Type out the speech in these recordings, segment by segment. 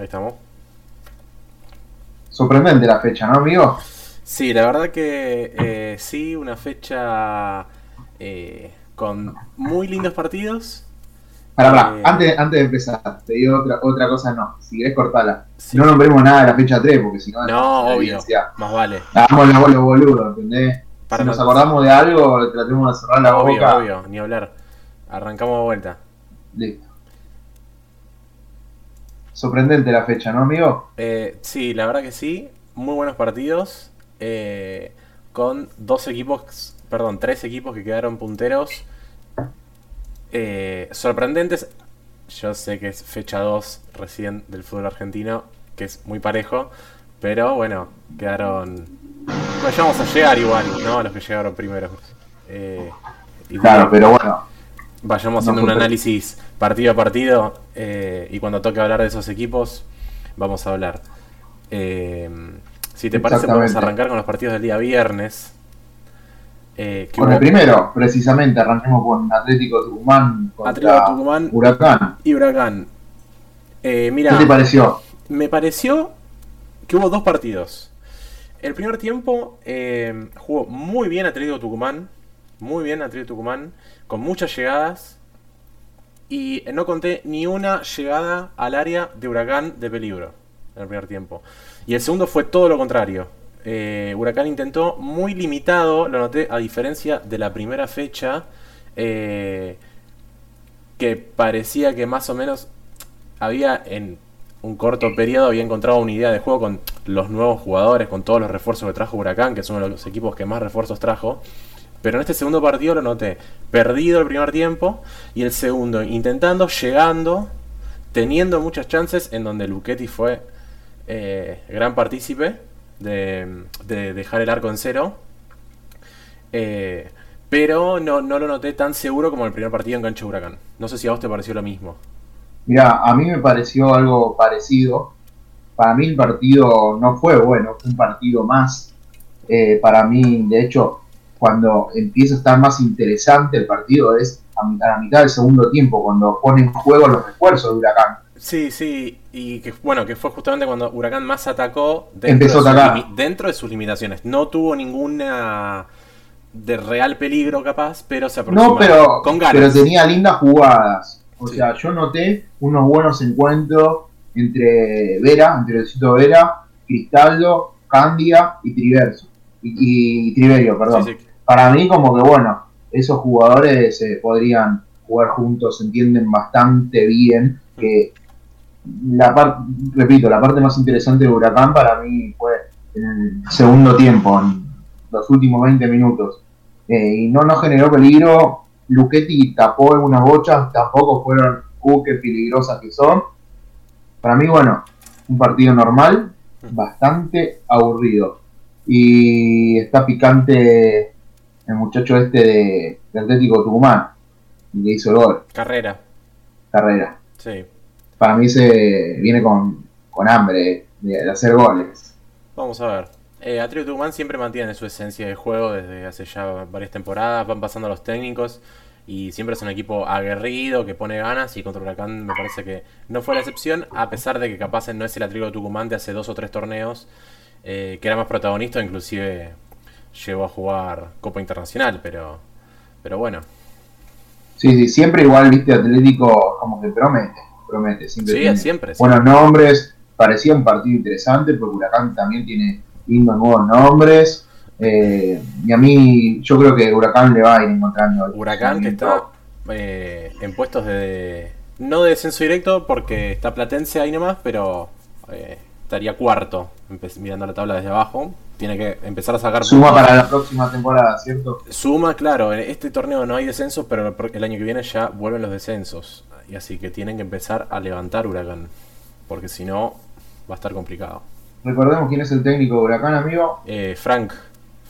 Ahí estamos. Sorprendente la fecha, ¿no, amigo? Sí, la verdad que eh, sí, una fecha eh, con muy lindos partidos. Pará, pará, Eh, antes, antes de empezar, te digo otra, otra cosa, no. Si querés cortala. Sí. No nombremos nada de la fecha 3, porque si no. No, obvio. evidencia. Más vale. Hagamos la bola boludo, ¿entendés? Para si nos no- acordamos de algo, tratemos de cerrar la Obvio, boca. obvio, ni hablar. Arrancamos de vuelta. Listo. Sorprendente la fecha, ¿no, amigo? Eh, sí, la verdad que sí. Muy buenos partidos. eh, con dos equipos, perdón, tres equipos que quedaron punteros. eh, sorprendentes. Yo sé que es fecha 2 recién del fútbol argentino, que es muy parejo. Pero bueno, quedaron. Bueno, ya vamos a llegar igual, ¿no? A los que llegaron primero. Eh, Claro, pero bueno. Vayamos haciendo un análisis partido a partido eh, y cuando toque hablar de esos equipos, vamos a hablar. Eh, si te parece, podemos arrancar con los partidos del día viernes. Eh, Con hubo el primero, precisamente, arranquemos con Atlético Tucumán contra Atlético Tucumán Huracán. y Huracán. Eh, mira, ¿Qué te pareció? me pareció que hubo dos partidos. El primer tiempo jugó muy bien Atlético Tucumán. Muy bien Atlético Tucumán. Con muchas llegadas. Y no conté ni una llegada al área de Huracán de peligro. En el primer tiempo. Y el segundo fue todo lo contrario. Eh, Huracán intentó muy limitado, lo noté, a diferencia de la primera fecha. eh, que parecía que más o menos había en un corto periodo había encontrado una idea de juego con los nuevos jugadores, con todos los refuerzos que trajo Huracán, que es uno de los equipos que más refuerzos trajo. Pero en este segundo partido lo noté perdido el primer tiempo y el segundo intentando, llegando, teniendo muchas chances en donde Luchetti fue eh, gran partícipe de, de dejar el arco en cero. Eh, pero no, no lo noté tan seguro como el primer partido en cancha Huracán. No sé si a vos te pareció lo mismo. Mira, a mí me pareció algo parecido. Para mí el partido no fue bueno, fue un partido más. Eh, para mí, de hecho, cuando empieza a estar más interesante el partido es a, a la mitad del segundo tiempo, cuando pone en juego los refuerzos de Huracán. Sí, sí, y que bueno, que fue justamente cuando Huracán más atacó Empezó de, atacar. dentro de sus limitaciones. No tuvo ninguna de real peligro capaz, pero se aproximó No, pero, con ganas. pero tenía lindas jugadas. O Sí. sea, yo noté unos buenos encuentros entre Vera, entre Luisito Vera, Cristaldo, Candia y Triverso. Y, y Triverio, perdón. Sí, sí. Para mí, como que bueno, esos jugadores eh, podrían jugar juntos, se entienden bastante bien. Que la parte, repito, la parte más interesante de Huracán para mí fue en el segundo tiempo, en los últimos 20 minutos. Eh, y no nos generó peligro. Luchetti tapó algunas bochas, tampoco fueron, uh, peligrosas que son. Para mí, bueno, un partido normal, bastante aburrido. Y está picante el muchacho este de, de Atlético Tucumán, el que hizo el gol, Carrera, carrera. sí. Para mí se viene con, con hambre de, de hacer goles. Vamos a ver. Eh, Atlético Tucumán siempre mantiene su esencia de juego desde hace ya varias temporadas, van pasando los técnicos y siempre es un equipo aguerrido que pone ganas y contra Huracán me parece que no fue la excepción, a pesar de que capaz no es el Atlético Tucumán de hace dos o tres torneos, eh, que era más protagonista, inclusive llegó a jugar Copa Internacional, pero, pero bueno. Sí, sí, siempre igual, viste, Atlético como que promete, promete. Siempre Sí, tiene siempre. sí. buenos nombres, parecía un partido interesante porque Huracán también tiene lindos nuevos nombres. eh, y a mí, yo creo que Huracán le va a ir encontrando. Huracán que está eh, en puestos de... No de descenso directo porque está Platense ahí nomás, pero eh, estaría cuarto mirando la tabla desde abajo. Tiene que empezar a sacar Suma para la próxima temporada, ¿cierto? Suma, claro, en este torneo no hay descensos, pero el año que viene ya vuelven los descensos. Y así que tienen que empezar a levantar Huracán. Porque si no, va a estar complicado. Recordemos quién es el técnico de Huracán, amigo. Eh, Frank,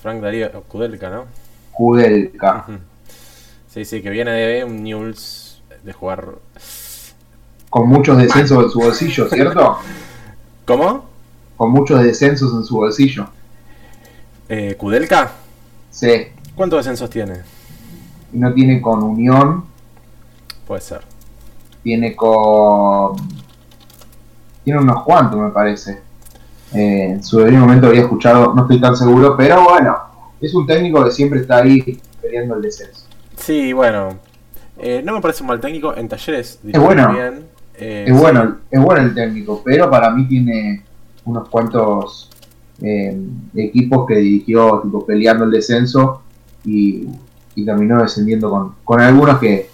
Frank Darío Kudelka, ¿no? Judelka. Ujú. Sí, sí, que viene de un Newell's de jugar... Con muchos descensos en su bolsillo, ¿cierto? ¿Cómo? Con muchos descensos en su bolsillo. Eh, ¿Kudelka? Sí. ¿Cuántos descensos tiene? No tiene con Unión, Puede ser. tiene con. tiene unos cuantos, me parece. Eh, en su debido momento había escuchado, no estoy tan seguro, pero bueno, es un técnico que siempre está ahí peleando el descenso. Sí, bueno, eh, no me parece un mal técnico en talleres. Es bueno, eh, es, bueno es bueno el técnico, pero para mí tiene unos cuantos equipos que dirigió tipo, peleando el descenso y, terminó descendiendo con, con algunos que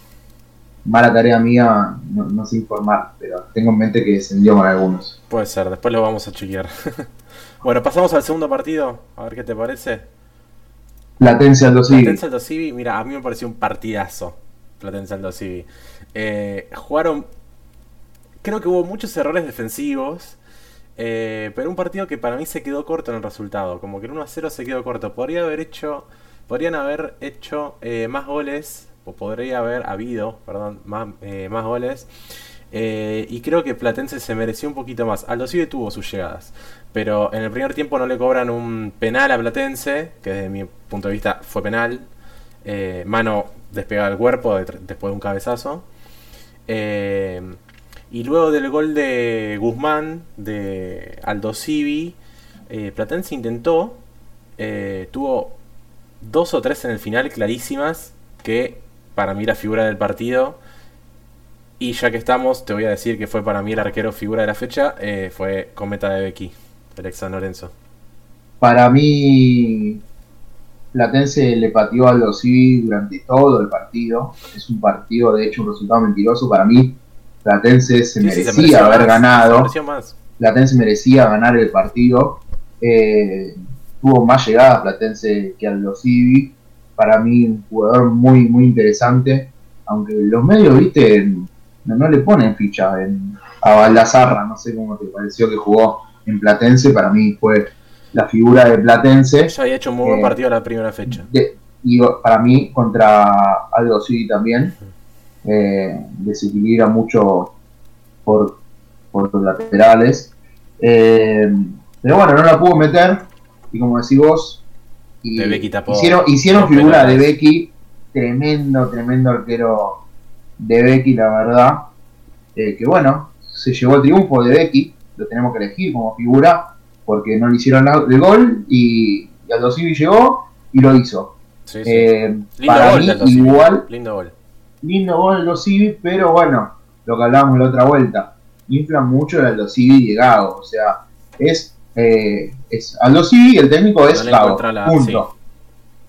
mala tarea mía, no, sé informar, pero tengo en mente que descendió con algunos. Puede ser, después lo vamos a chequear. bueno, pasamos al segundo partido, a ver qué te parece. Platense Aldo Civi. Platense Aldo Civi, mira, a mí me pareció un partidazo. Platense Aldo Civi. Eh, jugaron. Creo que hubo muchos errores defensivos. Eh, pero un partido que para mí se quedó corto en el resultado. Como que el 1 a 0 se quedó corto. Podría haber hecho. Podrían haber hecho eh, más goles o podría haber habido, perdón, más, eh, más goles. Y creo que Platense se mereció un poquito más. Aldo Civi tuvo sus llegadas. Pero en el primer tiempo no le cobran un penal a Platense, que desde mi punto de vista fue penal. Mano despegada del cuerpo después de un cabezazo. Y luego del gol de Guzmán, de Aldo Civi, Platense intentó, tuvo dos o tres en el final clarísimas que para mí la figura del partido. Y ya que estamos, te voy a decir que fue para mí el arquero figura de la fecha, eh, fue Cometa de Becky, San Lorenzo. Para mí, Platense le pateó a los Civi durante todo el partido. Es un partido, de hecho, un resultado mentiroso. Para mí, Platense se merecía haber ganado. Platense merecía ganar el partido. Eh, tuvo más llegadas Platense que los Civi para mí un jugador muy, muy interesante, aunque los medios, viste, no, le ponen ficha en, a Baldazarra, no sé cómo te pareció que jugó en Platense, para mí fue la figura de Platense. Ya había hecho un muy buen eh, partido la primera fecha. y para mí, contra Aldo City también, eh, desequilibra mucho por, por los laterales. Eh, pero bueno, no la pudo meter, y como decís vos, hicieron, hicieron figura de Becky, tremendo, tremendo arquero de Becky, la verdad. Eh, que bueno, se llevó el triunfo de Becky, lo tenemos que elegir como figura, porque no le hicieron el gol y, y Aldo Civi llegó y lo hizo. Eh, para mí, igual. Lindo gol. Lindo gol Aldo Civi, pero bueno, lo que hablábamos la otra vuelta, infla mucho el Aldo Civi llegado, o sea, es eh, es Aldo sí, el técnico es Gago. Punto.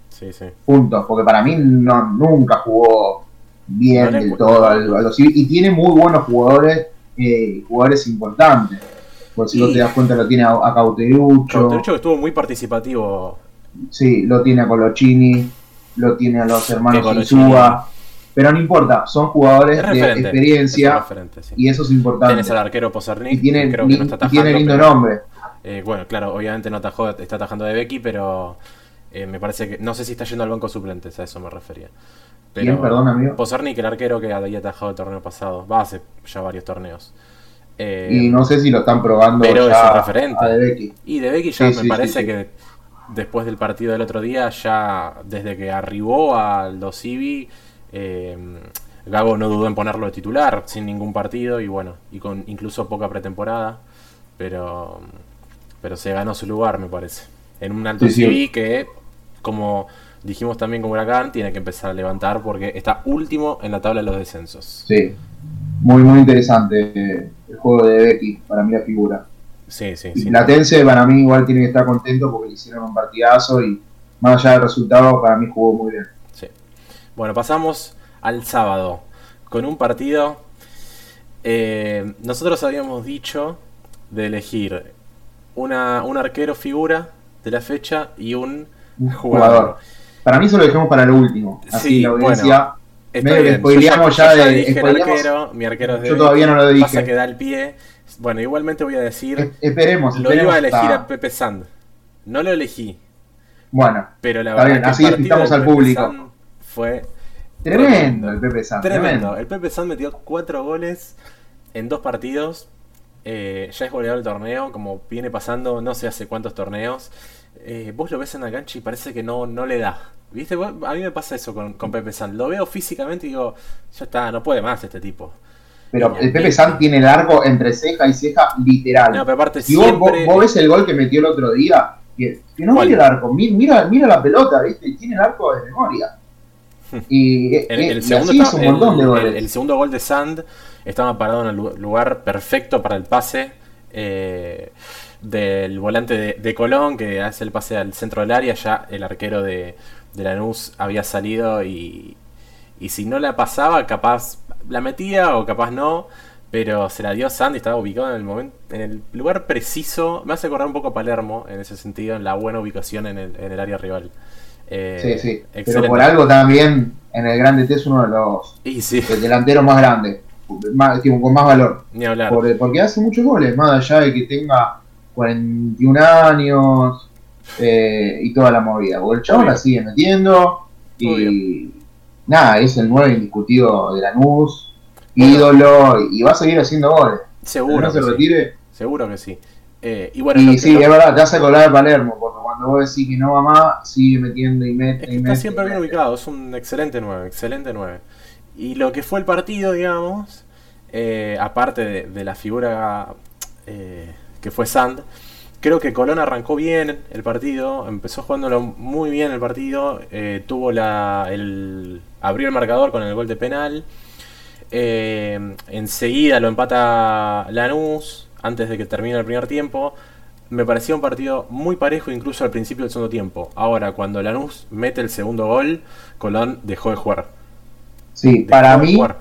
Sí. Sí, Punto. Porque para mí no, nunca jugó bien del todo Aldo y tiene muy buenos jugadores, eh, jugadores importantes. Por si no te das cuenta, lo tiene a, a Cauterucho. Cauterucho que estuvo muy participativo. Sí, lo tiene a Colochini, lo tiene a los hermanos Insúa. Pero no importa, son jugadores de experiencia y eso es importante. Tienes al arquero Pozernik, y tiene, creo que no está tiene lindo nombre. Eh, bueno, claro, obviamente no atajó, está atajando de Becky, pero eh, me parece que. No sé si está yendo al banco suplentes, a eso me refería. Pero, ¿Quién, perdón, amigo? Pozernik, el arquero que había atajado el torneo pasado. Va hace ya varios torneos. Eh, y no sé si lo están probando pero es referente. de Becky. Y de Becky ya me parece que después del partido del otro día, ya desde que arribó al Dosivi, eh, Gago no dudó en ponerlo de titular sin ningún partido y bueno, y con incluso poca pretemporada. Pero pero se ganó su lugar, me parece. En un alto sí, que, como dijimos también con Huracán, tiene que empezar a levantar porque está último en la tabla de los descensos. Sí, muy, muy interesante el juego de Becky, para mí la figura. Sí, sí, y Platense para mí igual tiene que estar contento porque le hicieron un partidazo y más allá del resultado, para mí jugó muy bien. Bueno, pasamos al sábado con un partido. Eh, nosotros habíamos dicho de elegir una, un arquero figura de la fecha y un, jugador. Para mí eso lo dejamos para lo último. Así sí, la audiencia. Bueno, ya, ya, de. Dije el arquero, mi arquero es de Yo todavía no lo dije. Pasa que da el pie. Bueno, igualmente voy a decir. esperemos. Lo iba a elegir a Pepe Sand. No lo elegí. Bueno, pero la verdad bien, así invitamos al público. Fue tremendo, el Pepe Sand. Tremendo. El Pepe Sand metió cuatro goles en dos partidos. Eh, ya es goleador del torneo, como viene pasando no sé hace cuántos torneos. Eh, vos lo ves en la cancha y parece que no, no le da. ¿Viste? A mí me pasa eso con, Pepe San. Lo veo físicamente y digo, ya está, no puede más este tipo. Pero el Pepe San tiene el arco entre ceja y ceja literal. No, pero aparte y vos, siempre... vos, ves el gol que metió el otro día, que, que no ¿Cuál? mira el arco, mi- mira, mira la pelota, ¿viste? Tiene el arco de memoria. Y, eh, El, eh, el y segundo el- segundo gol de Sand estaba parado en el lu- lugar perfecto para el pase eh, del volante de, de Colón, que hace el pase al centro del área. Ya el arquero de, de Lanús había salido y, y si no la pasaba, capaz la metía o capaz no. Pero se la dio Sand y estaba ubicado en el momento, en el lugar preciso. Me hace acordar un poco a Palermo en ese sentido, en la buena ubicación en el, en el área rival. Eh, Sí, sí. Pero por algo también en el Grande T es uno de los Y sí, el delantero más grandes, más, tipo, con más valor. ni hablar. Por- porque hace muchos goles, más allá de que tenga 41 años eh, y toda la movida. Porque el chabón la sigue metiendo y nada, es el 9 indiscutido de Lanús, ídolo y va a seguir haciendo goles. Seguro. no se que sí. retire. Seguro que sí. Eh, y bueno, Y que- sí, es verdad, te hace acordar de Palermo, porque cuando vos decís que no va más, sigue metiendo y mete es que y está mete. siempre bien ubicado, es un excelente 9, excelente 9. Y lo que fue el partido, digamos, eh, aparte de, de la figura eh, que fue Sand, creo que Colón arrancó bien el partido, empezó jugándolo muy bien el partido, eh, tuvo la, el, abrió el marcador con el gol de penal, enseguida lo empata Lanús antes de que termine el primer tiempo. Me parecía un partido muy parejo incluso al principio del segundo tiempo. Ahora, cuando Lanús mete el segundo gol, Colón dejó de jugar. Sí, Dejó para mí, jugar.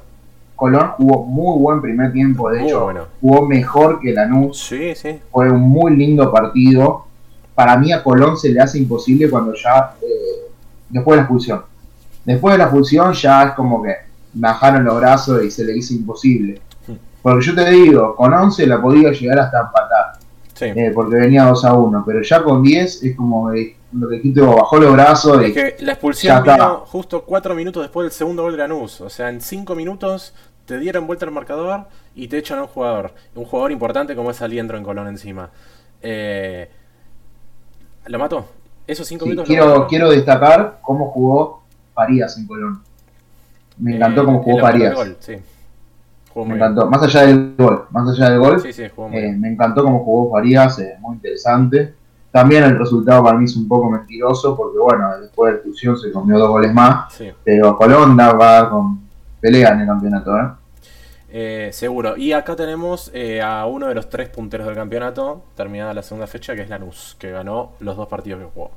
Colón jugó muy buen primer tiempo, de Muy hecho, bueno. jugó mejor que Lanús. Sí, sí. fue un muy lindo partido. Para mí a Colón se le hace imposible cuando ya, eh, después de la expulsión. Después de la expulsión ya es como que bajaron los brazos y se le hizo imposible. Hmm. Porque yo te digo, con 11 la podía llegar hasta empatar, sí. eh, porque venía 2 a 1, pero ya con 10 es como lo que dijiste, vos, bajó los brazos Es y que la expulsión está. vino justo cuatro minutos después del segundo gol de Lanús. O sea, en cinco minutos te dieron vuelta el marcador y te echan a un jugador. Un jugador importante como es Aliendro en Colón encima. Eh, ¿Lo mató? Esos cinco sí, minutos lo quiero, quiero destacar cómo jugó Farías en Colón. Me encantó cómo jugó gol, sí. Me encantó, más allá del gol, más allá del gol. Sí, sí, Eh, me encantó cómo jugó Farías, eh, muy interesante. También el resultado para mí es un poco mentiroso, porque bueno, después de expulsión se comió dos goles más, Sí. pero Colón va con pelea en el campeonato. ¿eh? Eh, seguro. Y acá tenemos eh, a uno de los tres punteros del campeonato, terminada la segunda fecha, que es Lanús, que ganó los dos partidos que jugó.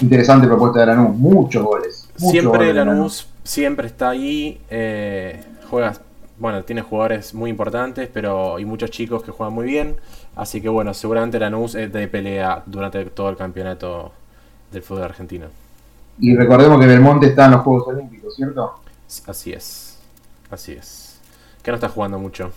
Interesante propuesta de Lanús, muchos goles. muchos Siempre goles Lanús siempre está ahí, eh, juega, bueno, tiene jugadores muy importantes, pero hay muchos chicos que juegan muy bien, así que bueno, seguramente Lanús es de pelea durante todo el campeonato del fútbol argentino. Y recordemos que Belmonte está en los Juegos Olímpicos, ¿cierto? Así es, así es. Que no está jugando mucho.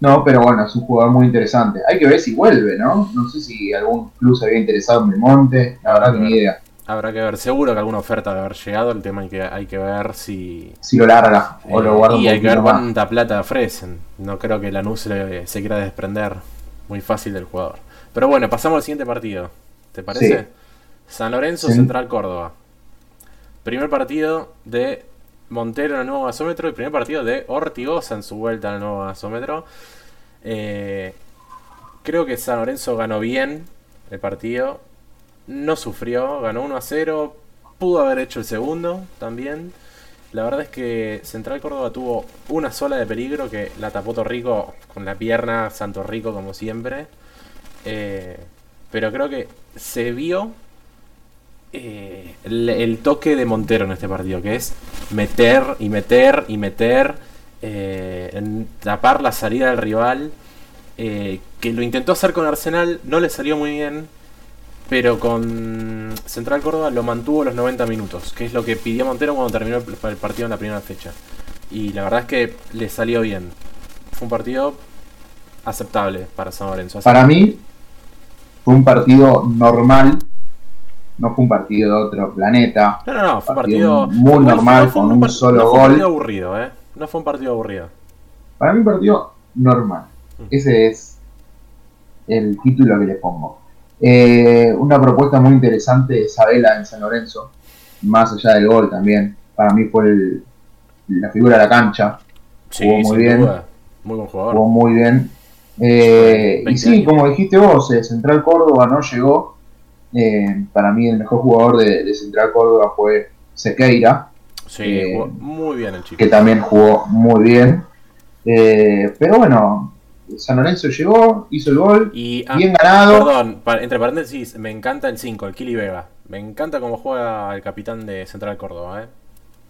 No, pero bueno, es un jugador muy interesante. Hay que ver si vuelve, ¿no? No sé si algún club se había interesado en Belmonte, la verdad que ni idea. Habrá que ver, seguro que alguna oferta debe haber llegado, el tema hay que, hay que ver si... Si lo larga o lo eh, guarda y hay que ver más. cuánta plata ofrecen. No creo que Lanús se, se quiera desprender muy fácil del jugador. Pero bueno, pasamos al siguiente partido. ¿Te parece? Sí. San Lorenzo Sí. Central Córdoba. Primer partido de Montero en el nuevo gasómetro y primer partido de Ortigosa en su vuelta al nuevo gasómetro. Eh, creo que San Lorenzo ganó bien el partido. No sufrió, ganó 1 a 0. Pudo haber hecho el segundo también. La verdad es que Central Córdoba tuvo una sola de peligro que la tapó Torrico con la pierna, Santo Rico como siempre. Eh, pero creo que se vio eh, el, toque de Montero en este partido, que es meter y meter y meter, eh, en tapar la salida del rival, que lo intentó hacer con Arsenal, no le salió muy bien, pero con Central Córdoba lo mantuvo los 90 minutos, que es lo que pidió Montero cuando terminó el, partido en la primera fecha. Y la verdad es que le salió bien. Fue un partido aceptable para San Lorenzo. Para mí fue un partido normal, no fue un partido de otro planeta. No, no, no, fue un Partido partido muy normal, fue con un par- solo no fue un gol. partido aburrido, ¿eh? No fue un partido aburrido. Para mí un partido normal. Mm. Ese es el título que le pongo. Eh, una propuesta muy interesante de Isabela en San Lorenzo, más allá del gol también. para mí fue el- la figura de la cancha. Sí, Jugó muy bien. duda. Muy buen jugador. Jugó muy bien. Eh, y 20 sí, años. como dijiste vos, eh, Central Córdoba no llegó. Para mí el mejor jugador de, de Central Córdoba fue Sequeira, Sí, jugó muy bien el chico. que también jugó muy bien. Pero bueno, San Lorenzo llegó, hizo el gol, Y, ah, bien ganado. Perdón, entre paréntesis, me encanta el 5, el Kili Vega. Me encanta cómo juega el capitán de Central Córdoba, ¿eh?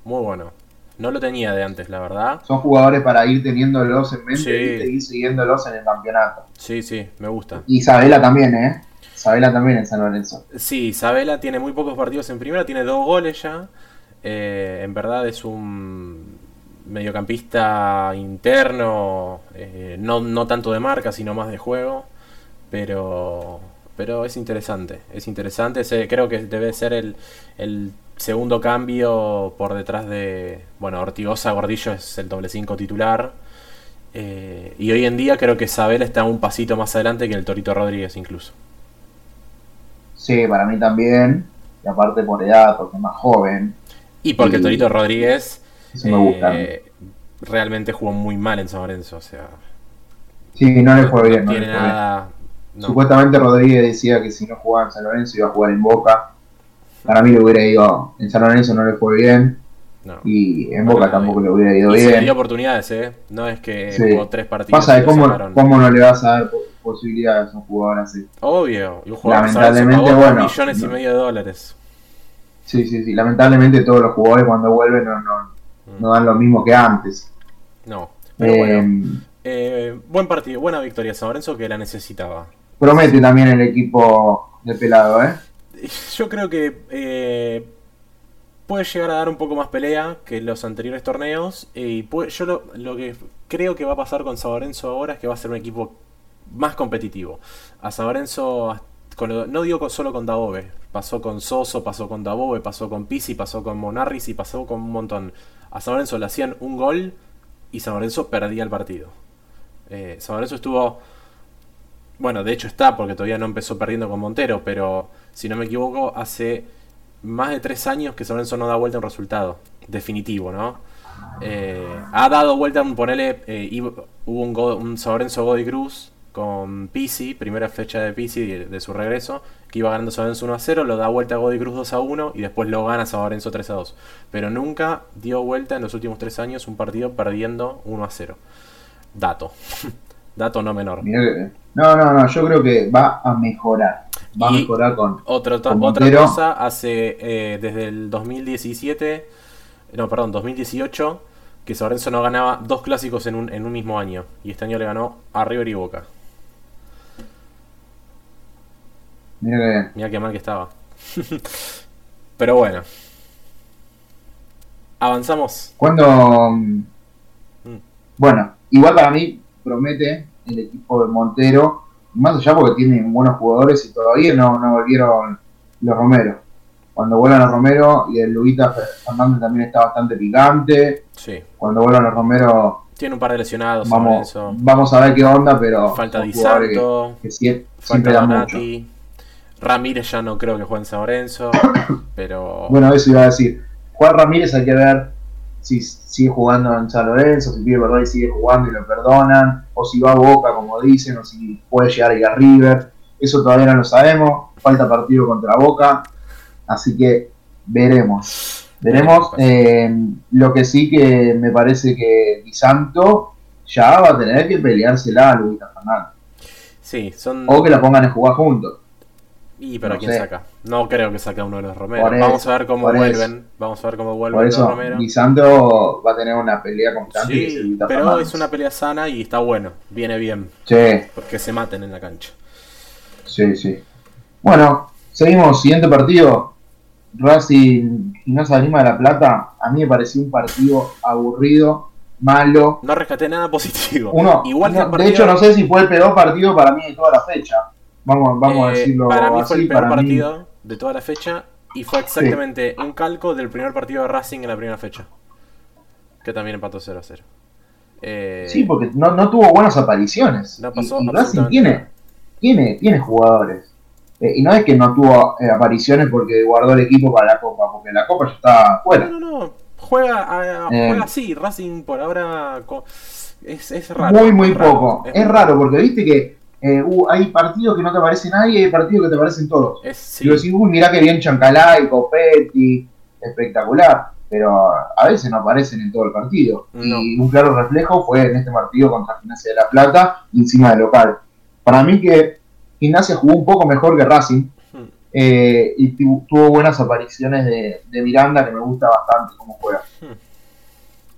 Muy bueno. No lo tenía de antes, la verdad. Son jugadores para ir teniéndolos en mente Sí. y seguir siguiéndolos en el campeonato. Sí, sí, me gusta. Y Isabela también, ¿eh? Isabela también en San Lorenzo. Sí, Isabela tiene muy pocos partidos en primera, tiene dos goles ya. Eh, en verdad es un mediocampista interno, eh, no, no tanto de marca, sino más de juego. Pero, pero es interesante, es interesante. Se- creo que debe ser el, el segundo cambio por detrás de, bueno, Ortigosa Gordillo es el doble 5 titular. Eh, y hoy en día creo que Isabela está un pasito más adelante que el Torito Rodríguez incluso. Sí, para mí también. Y aparte por edad, porque es más joven. Y porque Y- Torito Rodríguez Eso me gusta. eh, realmente jugó muy mal en San Lorenzo. O sea, Sí, no le fue bien. no tiene bien. nada. no. Supuestamente Rodríguez decía que si no jugaba en San Lorenzo iba a jugar en Boca. Para mí le hubiera ido en San Lorenzo no le fue bien no. y en Boca tampoco le hubiera ido Y se bien. dio oportunidades, ¿eh? No es que Sí. jugó tres partidos. Pasa de cómo, cómo no le vas a dar po- posibilidades a un jugador así. Obvio. Y un jugador Lamentablemente, pagó bueno, millones y medio de dólares. Sí, sí, sí. Lamentablemente todos los jugadores cuando vuelven no, no. No dan lo mismo que antes. No. Pero Eh, bueno, eh, buen partido, buena victoria San Lorenzo que la necesitaba. Promete también el equipo de pelado, ¿eh? Yo creo que eh, puede llegar a dar un poco más pelea que los anteriores torneos. Y puede- yo lo, lo que creo que va a pasar con San Lorenzo ahora es que va a ser un equipo más competitivo. A San Lorenzo, con no digo con- solo con Dabove, pasó con Soso, pasó con Dabove, pasó con Pisi, pasó con Monarris y pasó con un montón. A San Lorenzo le hacían un gol y San Lorenzo perdía el partido. Eh, San Lorenzo estuvo bueno, de hecho está porque todavía no empezó perdiendo con Montero, pero si no me equivoco, hace más de tres años que San Lorenzo no da vuelta un resultado definitivo, ¿no? Eh, ha dado vuelta, un ponele, eh, hubo un, un San Lorenzo Godoy Cruz con Pisi, primera fecha de Pisi de, de su regreso, que iba ganando San Lorenzo 1 a 0, lo da vuelta a Godoy Cruz 2 a 1 y después lo gana San Lorenzo 3 a 2. Pero nunca dio vuelta en los últimos tres años un partido perdiendo 1 a 0. Dato. Dato no menor. No, no, no, yo creo que va a mejorar. Va a Y- mejorar con. Otro, Con otra cosa, hace eh, desde el 2017, no, perdón, 2018, que San Lorenzo no ganaba dos clásicos en un, en un mismo año. Y este año le ganó a River y Boca. Mira qué mal que estaba. Pero bueno. Avanzamos. Cuando. mm. Bueno, igual para mí promete el equipo de Montero, más allá porque tiene buenos jugadores y todavía no, no volvieron los Romero. Cuando vuelvan los Romero y el Luita Fernández también está bastante picante. Sí. Cuando vuelvan los Romero, Tiene un par de lesionados. Vamos, vamos a ver qué onda, pero. Falta Di que- Santo. que sie- Falta siempre dan mucho. Ramírez ya no creo que juegue en San Lorenzo. Pero. Bueno, eso iba a decir. Juan Ramírez hay que ver si sigue jugando en San Lorenzo, si pide verdad y sigue jugando y lo perdonan, o si va a Boca, como dicen, o si puede llegar a ir a River. Eso todavía no lo sabemos. Falta partido contra Boca. Así que veremos. Veremos. Eh, lo que sí que me parece que Di Santo ya va a tener que peleársela a Luis Fernández. sí, son. O que la pongan a jugar juntos. Y pero No ¿quién sé. saca? No creo que saque a uno de los Romero. Vamos a ver cómo vuelven. Vamos a ver cómo vuelven Por los eso, Romero. Di Santo va a tener una pelea constante. Sí, pero es una pelea sana y está bueno. Viene bien. Sí, Porque se maten en la cancha. sí, sí. Bueno, seguimos. Siguiente partido. Racing Gimnasia Lima de la Plata. A mí me pareció un partido aburrido, malo. No rescaté nada positivo. Uno, Igual no, de partido- hecho, no sé si fue el peor partido para mí de toda la fecha. Vamos, vamos a eh, decirlo Para mí así. fue el peor mí- partido de toda la fecha. Y fue exactamente un calco del primer partido de Racing en la primera fecha. Que también empató 0 a 0. Eh, Sí, porque no, no tuvo buenas apariciones. No pasó y, Racing tiene, tiene, tiene jugadores. Eh, y no es que no tuvo eh, apariciones porque guardó el equipo para la Copa, porque la Copa ya está No, fuera. no, no. Juega, a- Eh. juega así, Racing por ahora es, es raro. muy, muy es raro, poco. Es, raro porque viste que eh, uh, hay partidos que no te parecen nadie y hay partidos que te parecen todos. Sí. Y decís, uy, mirá que bien Chancalay, Copetti, espectacular. Pero a veces no aparecen en todo el partido. No. Y un claro reflejo fue en este partido contra Gimnasia de la Plata, encima del local. Para mí que Gimnasia jugó un poco mejor que Racing. Hmm. eh, y tu- tuvo buenas apariciones de, de Miranda, que me gusta bastante cómo juega. Hmm.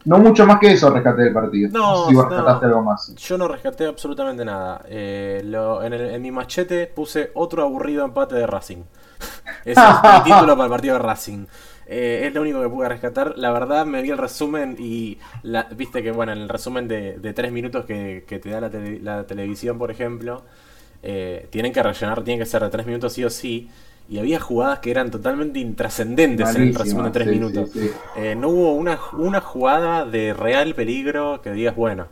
No mucho más que eso rescaté del partido. No, sé si vos no. rescataste algo más. Yo no rescaté absolutamente nada. Eh, lo- en, el- en mi machete puse otro aburrido empate de Racing. Ese es el título para el partido de Racing. Eh, es lo único que pude rescatar. La verdad me vi el resumen y la- viste que bueno, en el resumen de, de tres minutos que, que te da la, tele- la televisión, por ejemplo, eh, tienen que rellenar, tienen que ser de tres minutos sí o sí. Y había jugadas que eran totalmente intrascendentes en el resumen de tres sí, minutos. sí, sí. Eh, no hubo una, una jugada de real peligro que digas, bueno,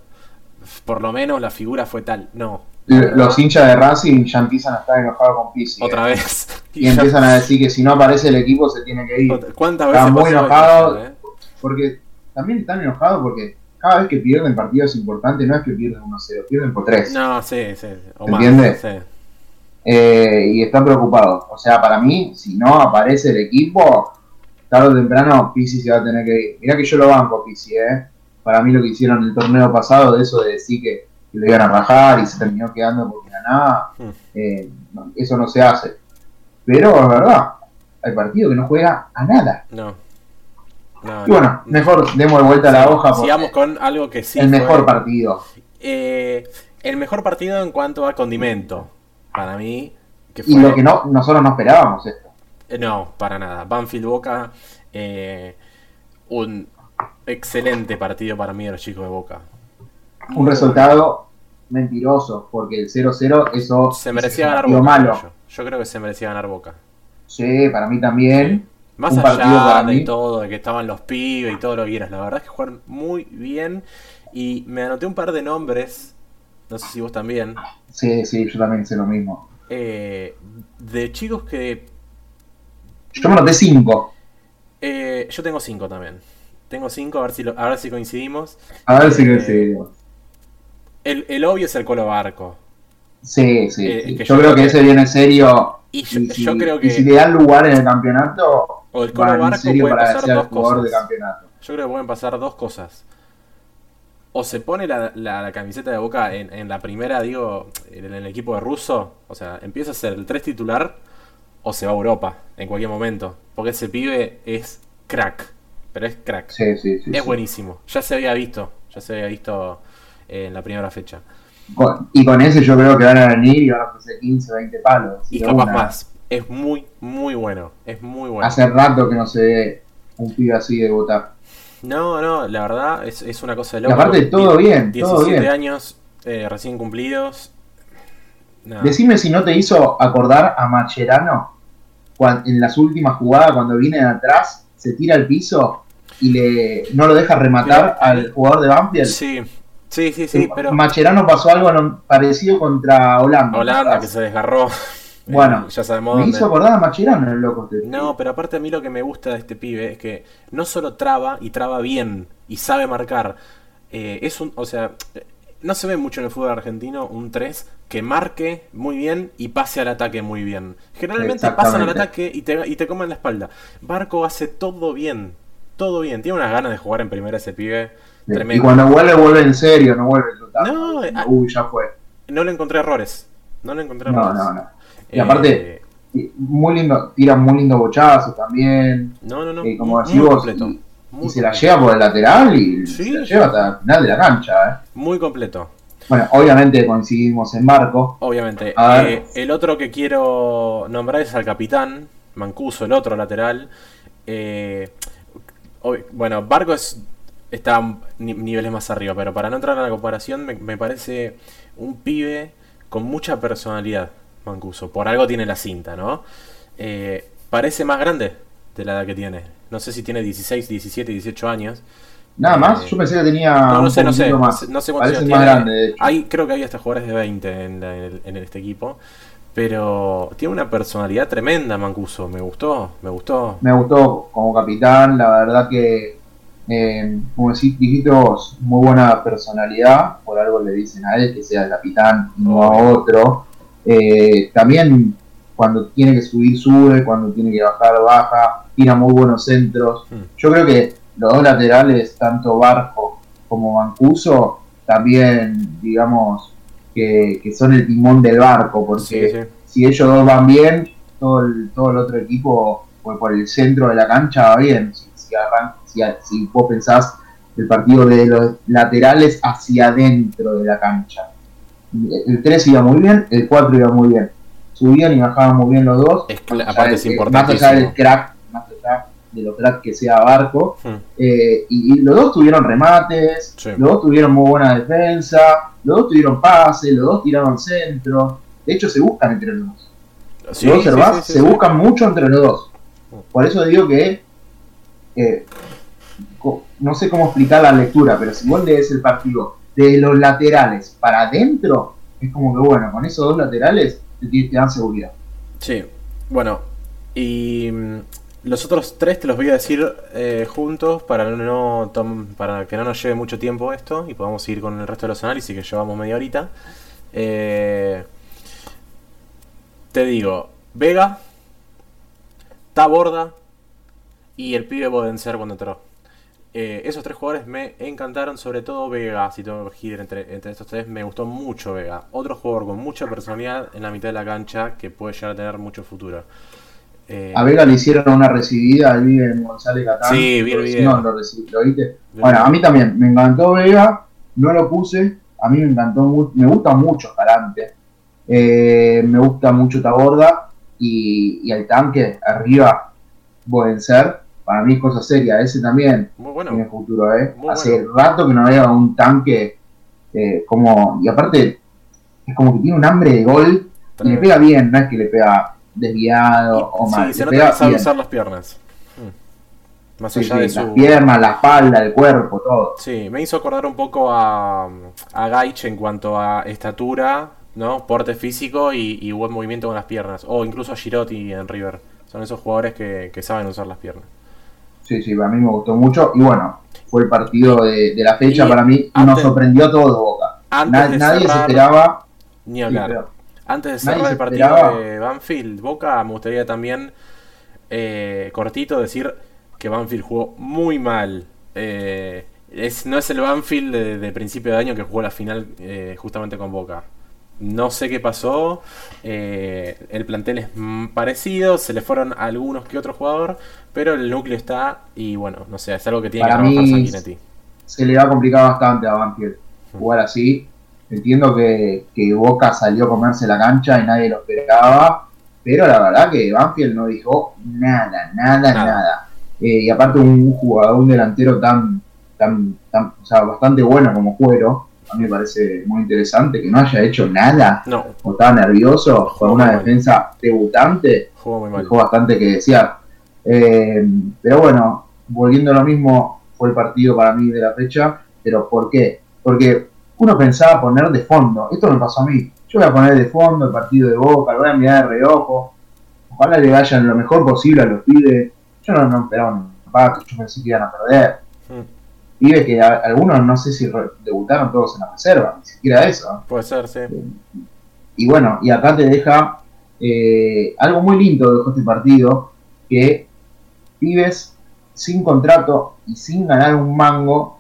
por lo menos la figura fue tal. No. Los hinchas de Racing ya empiezan a estar enojados con Pizzi. eh. Otra vez. Y empiezan a decir que si no aparece el equipo se tiene que ir. ¿Cuántas veces Están muy enojados. eh? Porque también están enojados porque cada vez que pierden partidos importantes no es que pierden 1-0, pierden por 3. No, sí, sí. O ¿Entiendes? más, sí. Eh, y están preocupados. O sea, para mí, si no aparece el equipo, tarde o temprano Pizzi se va a tener que ir. Mirá que yo lo banco, Pizzi, ¿eh? Para mí lo que hicieron el torneo pasado, de eso de decir que, que lo iban a rajar y se terminó quedando porque ganaba, Hmm. eh, no, eso no se hace. Pero es verdad, hay partidos que no juega a nada. No. No, Y bueno, no. mejor demos de vuelta la hoja Sigamos con algo que sí. el fue, mejor partido. eh, el mejor partido en cuanto a condimento. Para mí. Que Y fue, lo que no, nosotros no esperábamos esto. Eh, No, para nada. Banfield Boca. eh, un excelente partido para mí de los chicos de Boca. Un resultado mentiroso, porque el 0-0, eso Se merecía ganar Boca. malo. Yo. Yo creo que se merecía ganar Boca. Sí, para mí también. Más Un allá de mí. todo, de que estaban los pibes y todo lo que quieras. La verdad es que jugaron muy bien. Y me anoté un par de nombres. No sé si vos también. Sí, sí, yo también sé lo mismo. eh, de chicos que. Yo me noté 5. eh, yo tengo cinco también. Tengo cinco, a ver si, lo- a ver si coincidimos. A ver si Eh, coincidimos. El, el obvio es el Colo Barco. Sí, sí. eh, sí. yo, yo creo que que- ese viene serio. Y yo, y si, yo creo y que. si le dan lugar en el campeonato, O el Colo Barco puede pasar dos cosas. Yo creo que pueden pasar dos cosas. O se pone la, la- la camiseta de Boca en, en la primera, digo, en el equipo de Russo. O sea, empieza a ser el 3 titular o se va a Europa en cualquier momento. Porque ese pibe es crack. Pero es crack. Sí, sí, sí. es buenísimo. Ya se había visto. Ya se había visto eh, en la primera fecha. Con- y con ese yo creo que van a venir y van a ofrecer 15, 20 palos. Y de capaz una. más. Es muy, muy bueno. Es muy bueno. Hace rato que no se ve un pibe así debutar. No, no, la verdad es, es una cosa de Y aparte, todo bien, todo 17 bien. años eh, recién cumplidos. No. Decime si no te hizo acordar a Macherano cuan- en las últimas jugadas cuando viene de atrás, se tira al piso y le no lo deja rematar Sí. al jugador de Banfield. Sí, sí, sí, sí, pero Macherano pasó algo parecido contra Holanda. Holanda que se desgarró. Bueno, Eh, ya sabemos Me dónde. hizo acordar a Macherano el loco. este No, pero aparte a mí lo que me gusta de este pibe es que no solo traba y traba bien y sabe marcar. eh, es un, o sea, no se ve mucho en el fútbol argentino un 3 que marque muy bien y pase al ataque muy bien. Generalmente pasan al ataque y te, y te comen la espalda. Barco hace todo bien, todo bien. Tiene unas ganas de jugar en primera ese pibe. y Tremendo. cuando vuelve, vuelve en serio, no vuelve total. No, eh, Uy, ya fue. No le encontré errores. No le encontré No, errores. no, no. Y Eh, aparte, y muy lindo, tira muy lindo bochazo también. no, no, no. Y como muy decís vos, completo. y- muy y se la lleva por el lateral y Sí, se la lleva hasta el final de la cancha. ¿eh? Muy completo. Bueno, obviamente coincidimos en Marco. Obviamente. A ver. Eh, el otro que quiero nombrar es al capitán, Mancuso, el otro lateral. Eh, bueno, Barco es, está niveles más arriba, pero para no entrar en la comparación, me, me parece un pibe con mucha personalidad, Mancuso. Por algo tiene la cinta, ¿no? Eh, parece más grande de la edad que tiene. No sé si tiene 16, 17, 18 años. Nada más, Eh, yo pensé que tenía No, no un sé, no sé. más. no sé cuántos años más tiene. grande, de hecho. Hay, creo que hay hasta jugadores de 20 en, la- en el- en este equipo. Pero tiene una personalidad tremenda, Mancuso. Me gustó, me gustó. Me gustó como capitán, la verdad que eh, como dijiste vos, muy buena personalidad, por algo le dicen a él que sea el capitán y no a otro. Eh, también cuando tiene que subir, sube, cuando tiene que bajar, baja, tira muy buenos centros. Hmm. Yo creo que los dos laterales, tanto Barco como Mancuso, también, digamos, que, son el timón del barco, porque si ellos dos van bien, todo el, todo el otro equipo pues, por el centro de la cancha va bien. Si, si, vos pensás el partido de los laterales hacia adentro de la cancha. El 3 iba muy bien, el 4 iba muy bien. Subían y bajaban muy bien los dos. Es, aparte es Más allá del crack, más allá de lo crack que sea Barco. Hmm. Eh, y, los dos tuvieron remates, los dos tuvieron muy buena defensa, los dos tuvieron pase, los dos tiraron centro. De hecho, se buscan entre los dos. si observás, se buscan mucho entre los dos. Por eso digo que eh, no sé cómo explicar la lectura, pero si vos lees el partido de los laterales para adentro, es como que bueno, con esos dos laterales te, dan seguridad. Sí, bueno, y mm, los otros tres te los voy a decir eh, juntos para, no para que no nos lleve mucho tiempo esto y podamos seguir con el resto de los análisis que llevamos media horita. Eh, te digo, Vega, Taborda y el pibe Bodenser cuando entró. Eh, esos tres jugadores me encantaron, sobre todo Vega, si tengo que elegir entre, entre, estos tres, me gustó mucho Vega. Otro jugador con mucha personalidad en la mitad de la cancha que puede llegar a tener mucho futuro. Eh, a Vega le hicieron una recibida al en González Catán. Sí, bien, bien. No, lo, ¿lo viste? Bueno, a mí también me encantó Vega, no lo puse, a mí me encantó, me gusta mucho Jarante, eh, me gusta mucho Taborda y, y el tanque arriba pueden ser para mí es cosa seria. Ese también tiene futuro, ¿eh? Hace rato que no había un tanque eh, como. Y aparte, es como que tiene un hambre de gol y le pega bien, no es que le pega desviado o mal. Sí, se nota que sabe usar las piernas. Mm. Más allá de su... Las piernas, la espalda, el cuerpo, todo. Sí, me hizo acordar un poco a, a Gaich en cuanto a estatura, ¿no? Porte físico y, buen movimiento con las piernas. O incluso a Girotti en River. Son esos jugadores que, que saben usar las piernas. Sí, sí, para mí me gustó mucho. Y bueno, fue el partido de, la fecha para mí. nos sorprendió a todos Boca. nadie se esperaba. Ni hablar. antes de cerrar el partido de Banfield, Boca, me gustaría también, eh, cortito, decir que Banfield jugó muy mal. Eh, es, no es el Banfield de, principio de año que jugó la final eh, justamente con Boca. No sé qué pasó. Eh, el plantel es parecido. Se le fueron algunos que otro jugador. Pero el núcleo está. Y bueno, no sé, es algo que tiene que trabajar Sanguinetti. Se le va a complicar bastante a Banfield jugar así. Entiendo que, Boca salió a comerse la cancha y nadie lo esperaba. Pero la verdad que Banfield no dijo nada, nada, nada. Eh, y aparte un jugador, un delantero tan, tan, tan, o sea, bastante bueno como Cuero a mí me parece muy interesante que no haya hecho nada no. o estaba nervioso con una defensa debutante. Jugó muy mal. Dejó bastante que decía. Eh, pero bueno, volviendo a lo mismo, fue el partido para mí de la fecha. Pero ¿por qué? Porque uno pensaba poner de fondo. Esto me pasó a mí. Yo voy a poner de fondo el partido de Boca, lo voy a mirar de reojo. Ojalá le vayan lo mejor posible a los pibes. Yo no, no esperaba un yo pensé que iban a perder. Mm vive que algunos no sé si debutaron todos en la reserva, ni siquiera eso. Puede ser, sí. Y bueno, y acá te deja eh, algo muy lindo dejó este partido, que pibes sin contrato y sin ganar un mango,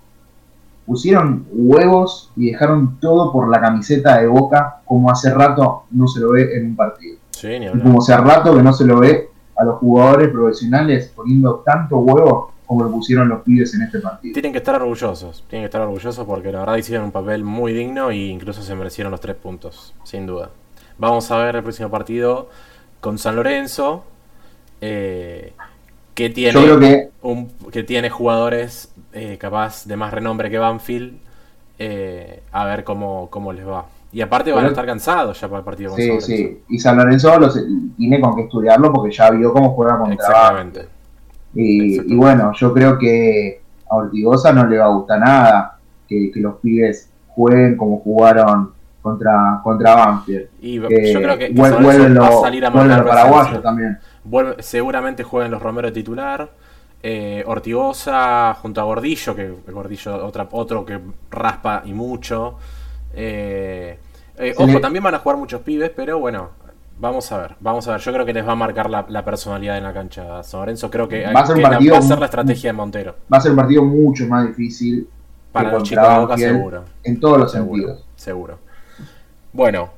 pusieron huevos y dejaron todo por la camiseta de Boca, como hace rato no se lo ve en un partido. Sí, como hace rato que no se lo ve a los jugadores profesionales poniendo tanto huevo como lo pusieron los pibes en este partido. Tienen que estar orgullosos, tienen que estar orgullosos porque la verdad hicieron un papel muy digno e incluso se merecieron los tres puntos, sin duda. Vamos a ver el próximo partido con San Lorenzo, eh, que, tiene Un, que tiene jugadores eh, capaz de más renombre que Banfield, eh, a ver cómo, cómo les va. Y aparte van a estar cansados ya para el partido con sí, San Lorenzo. Sí, y San Lorenzo tiene con que estudiarlo porque ya vio cómo juega contra Exactamente. Y, bueno, yo creo que a Ortigosa no le va a gustar nada que, los pibes jueguen como jugaron contra, contra Banfield. Y yo creo que, vuelven los, a paraguayos también. seguramente jueguen los Romero titular. Eh, Ortigosa junto a Gordillo, que Gordillo otra, otro que raspa y mucho. Eh, eh, ojo, también van a jugar muchos pibes, pero bueno, vamos a ver, vamos a ver. Yo creo que les va a marcar la, personalidad en la cancha San Lorenzo. Creo que, va a ser, la, va a ser la estrategia de Montero. Va a ser un partido mucho más difícil para los chicos de Boca, seguro. En todos los sentidos. Seguro. Bueno,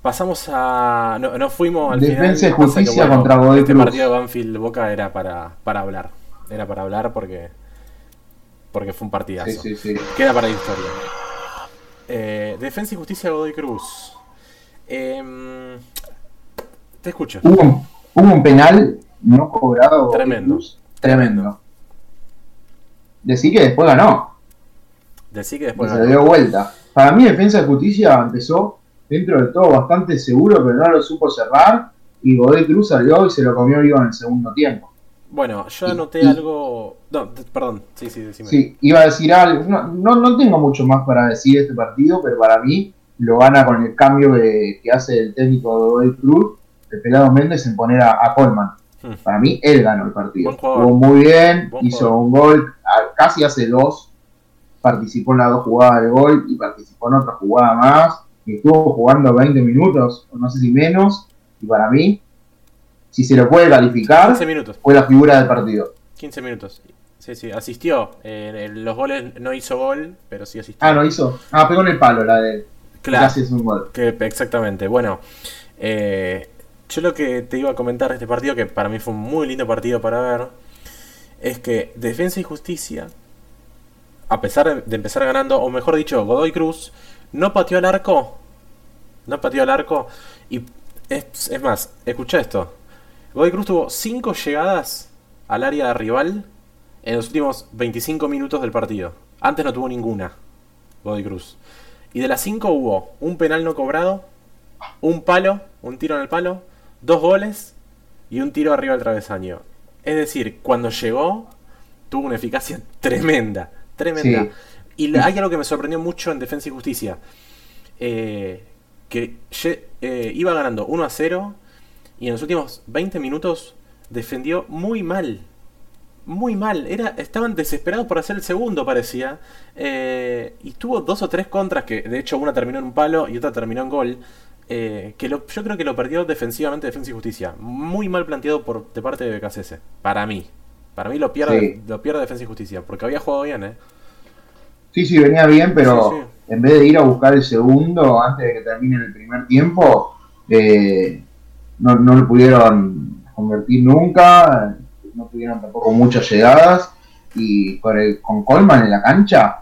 pasamos a. No, fuimos al Defensa y justicia contra Godoy Este partido de Banfield Boca era para, para hablar. Era para hablar porque. Porque fue un partidazo. Sí, sí, sí. Queda para la historia. Eh, Defensa y Justicia Godoy Cruz. Em, te escucho. Hubo, un penal no cobrado. Tremendo. tremendo. Decí que después ganó. Decí que después ganó. Se dio vuelta. Para mí, Defensa y Justicia empezó dentro de todo bastante seguro, pero no lo supo cerrar. Y Godoy Cruz salió y se lo comió vivo en el segundo tiempo. Bueno, yo anoté algo. No, perdón, sí, sí, decime. Sí, iba a decir algo. No, no, tengo mucho más para decir de este partido, pero para mí lo gana con el cambio que, hace el técnico de Cruz, el pelado Méndez, en poner a, Colman. Hmm. Para mí, él ganó el partido. Jugó muy bien, hizo un gol, casi hace dos. Participó en las dos jugadas de gol y participó en otra jugada más. Y estuvo jugando 20 minutos, o no sé si menos. Y para mí, si se lo puede calificar, 15 minutos. fue la figura del partido. 15 minutos. Sí, sí, asistió. en los goles no hizo gol, pero sí asistió. Ah, no hizo. Ah, pegó en el palo la de. Claro. Casi es un gol. Que, exactamente. Bueno, eh, yo lo que te iba a comentar de este partido, que para mí fue un muy lindo partido para ver, es que Defensa y Justicia, a pesar de empezar ganando, o mejor dicho, Godoy Cruz, no pateó al arco. No pateó al arco. Y es, es más, escucha esto. Godoy Cruz tuvo 5 llegadas al área rival en los últimos 25 minutos del partido. Antes no tuvo ninguna. Godoy Cruz. Y de las 5 hubo un penal no cobrado, un palo, un tiro en el palo, dos goles y un tiro arriba del travesaño. Es decir, cuando llegó, tuvo una eficacia tremenda. Tremenda. Y hay algo que me sorprendió mucho en Defensa y Justicia. Eh, que eh, iba ganando 1 a 0 y en los últimos 20 minutos defendió muy mal. Muy mal. Era, estaban desesperados por hacer el segundo, parecía. Eh, y tuvo dos o tres contras, que de hecho una terminó en un palo y otra terminó en gol. Eh, que yo creo que lo perdió defensivamente Defensa y Justicia. Muy mal planteado por, de parte de BKCS. Para mí. Para mí lo pierde, lo pierde Defensa y Justicia. Porque había jugado bien, ¿eh? Sí, sí, venía bien, pero en vez de ir a buscar el segundo antes de que termine el primer tiempo, eh, no, no lo pudieron convertir nunca, no tuvieron tampoco muchas llegadas y con, el, con Colman en la cancha,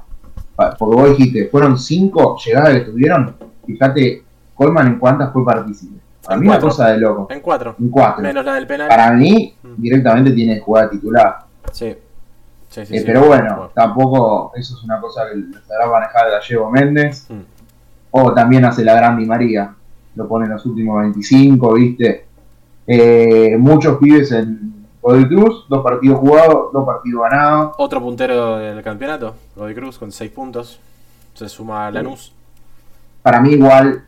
porque vos dijiste, fueron cinco llegadas que tuvieron, fíjate Colman en cuántas fue partícipe. Para mí una cosa de loco. En cuatro. En cuatro. Menos la del penal. Para mí, mm. directamente tiene jugada titular. Sí. Sí, eh, pero bueno, tampoco eso es una cosa que se hará manejar Gallego Méndez. Mm. O también hace la Gran Di María lo pone en los últimos 25, ¿viste? Eh, muchos pibes en Godoy Cruz, dos partidos jugados, dos partidos ganados. Otro puntero del campeonato, Godoy Cruz, con 6 puntos. Se suma Lanús. Para mí, igual,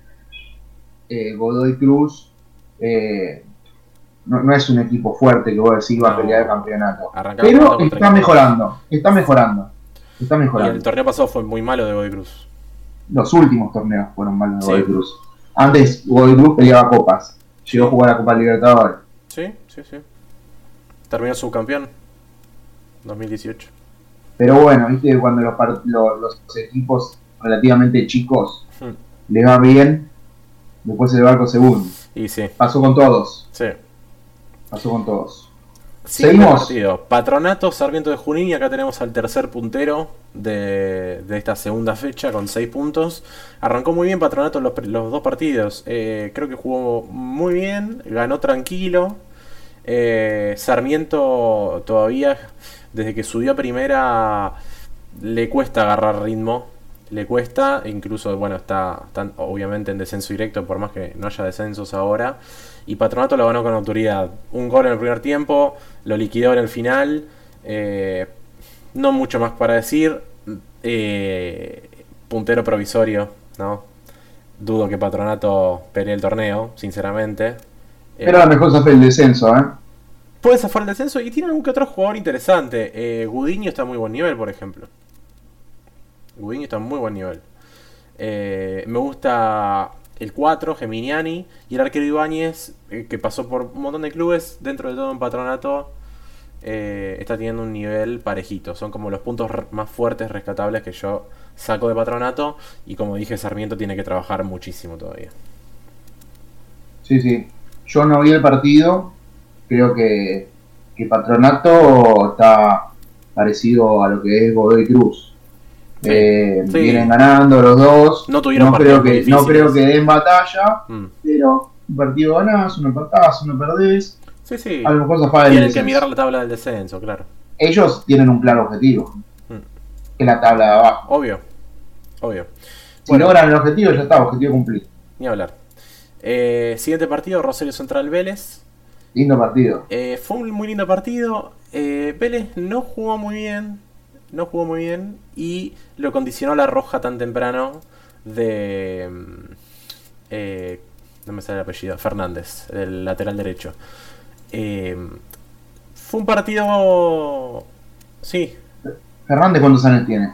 eh, Godoy Cruz eh, no, es un equipo fuerte que voy a decir va a pelear el campeonato. Pero está mejorando, está mejorando. Está mejorando. Y el torneo pasado fue muy malo de Godoy Cruz. Los últimos torneos fueron malos de Godoy Cruz. Antes Godoy Cruz peleaba copas. Llegó a jugar a Copa Libertadores. Sí, sí, sí. Terminó subcampeón. 2018. Pero bueno, viste cuando los, los, equipos relativamente chicos hmm. le va bien, después se va al segundo. Y sí. Pasó con todos. Sí. Pasó con todos. Seguimos. Patronato, Sarmiento de Junín y acá tenemos al tercer puntero de, esta segunda fecha con 6 puntos. Arrancó muy bien Patronato los, los dos partidos. Eh, creo que jugó muy bien, ganó tranquilo. Eh, Sarmiento todavía, desde que subió a primera, le cuesta agarrar ritmo. Le cuesta, incluso, bueno, está, está obviamente en descenso directo, por más que no haya descensos ahora y Patronato lo ganó con autoridad. Un gol en el primer tiempo, lo liquidó en el final. Eh, no mucho más para decir. Eh, puntero provisorio, ¿no? Dudo que Patronato pelee el torneo, sinceramente. Pero a lo mejor hace el descenso, ¿eh? puede zafar el descenso y tiene algún que otro jugador interesante. Eh, Gudiño está a muy buen nivel, por ejemplo. Gudiño está a muy buen nivel. Eh, me gusta el 4, Geminiani, y el arquero Ibáñez, eh, que pasó por un montón de clubes, dentro de todo en patronato, eh, está teniendo un nivel parejito. Son como los puntos más fuertes, rescatables que yo saco de patronato, y como dije, Sarmiento tiene que trabajar muchísimo todavía. Sí, sí. Yo no vi el partido. Creo que, que Patronato está parecido a lo que es Godoy Cruz. Eh, sí. Vienen ganando los dos. No tuvieron creo partidos muy que, no creo que den batalla, Mm. pero un partido ganás, uno empatás, uno perdés. Sí, sí. A lo mejor del Tienen que descenso. mirar la tabla del descenso, claro. Ellos tienen un claro objetivo, Mm. que es la tabla de abajo. Obvio. Obvio. Si Bueno. logran el objetivo, ya está, objetivo cumplido. Ni hablar. Eh, siguiente partido, Rosario Central Vélez. Lindo partido. Eh, fue un muy lindo partido. Vélez no jugó muy bien. No jugó muy bien. Y lo condicionó la roja tan temprano de. mm, eh, no me sale el apellido. Fernández, el lateral derecho. Eh, fue un partido. Sí, Fernández, ¿cuántos años tiene?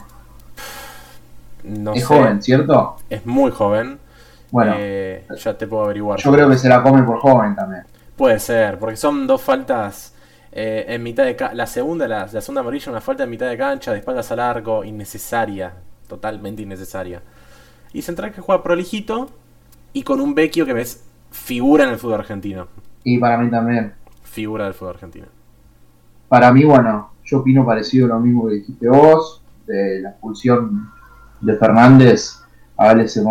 no es sé. joven, ¿cierto? Es muy joven. Bueno, Eh, ya te puedo averiguar. yo creo que se la come por joven también. Puede ser, porque son dos faltas eh, en mitad de la segunda, la, la segunda amarilla, una falta en mitad de cancha, de espaldas al arco, innecesaria, totalmente innecesaria. Y Central que juega prolijito y con un Vecchio que ves figura en el fútbol argentino. Y para mí también. Figura del fútbol argentino. Para mí, bueno, yo opino parecido a lo mismo que dijiste vos, de la expulsión de Fernández. A Vélez se,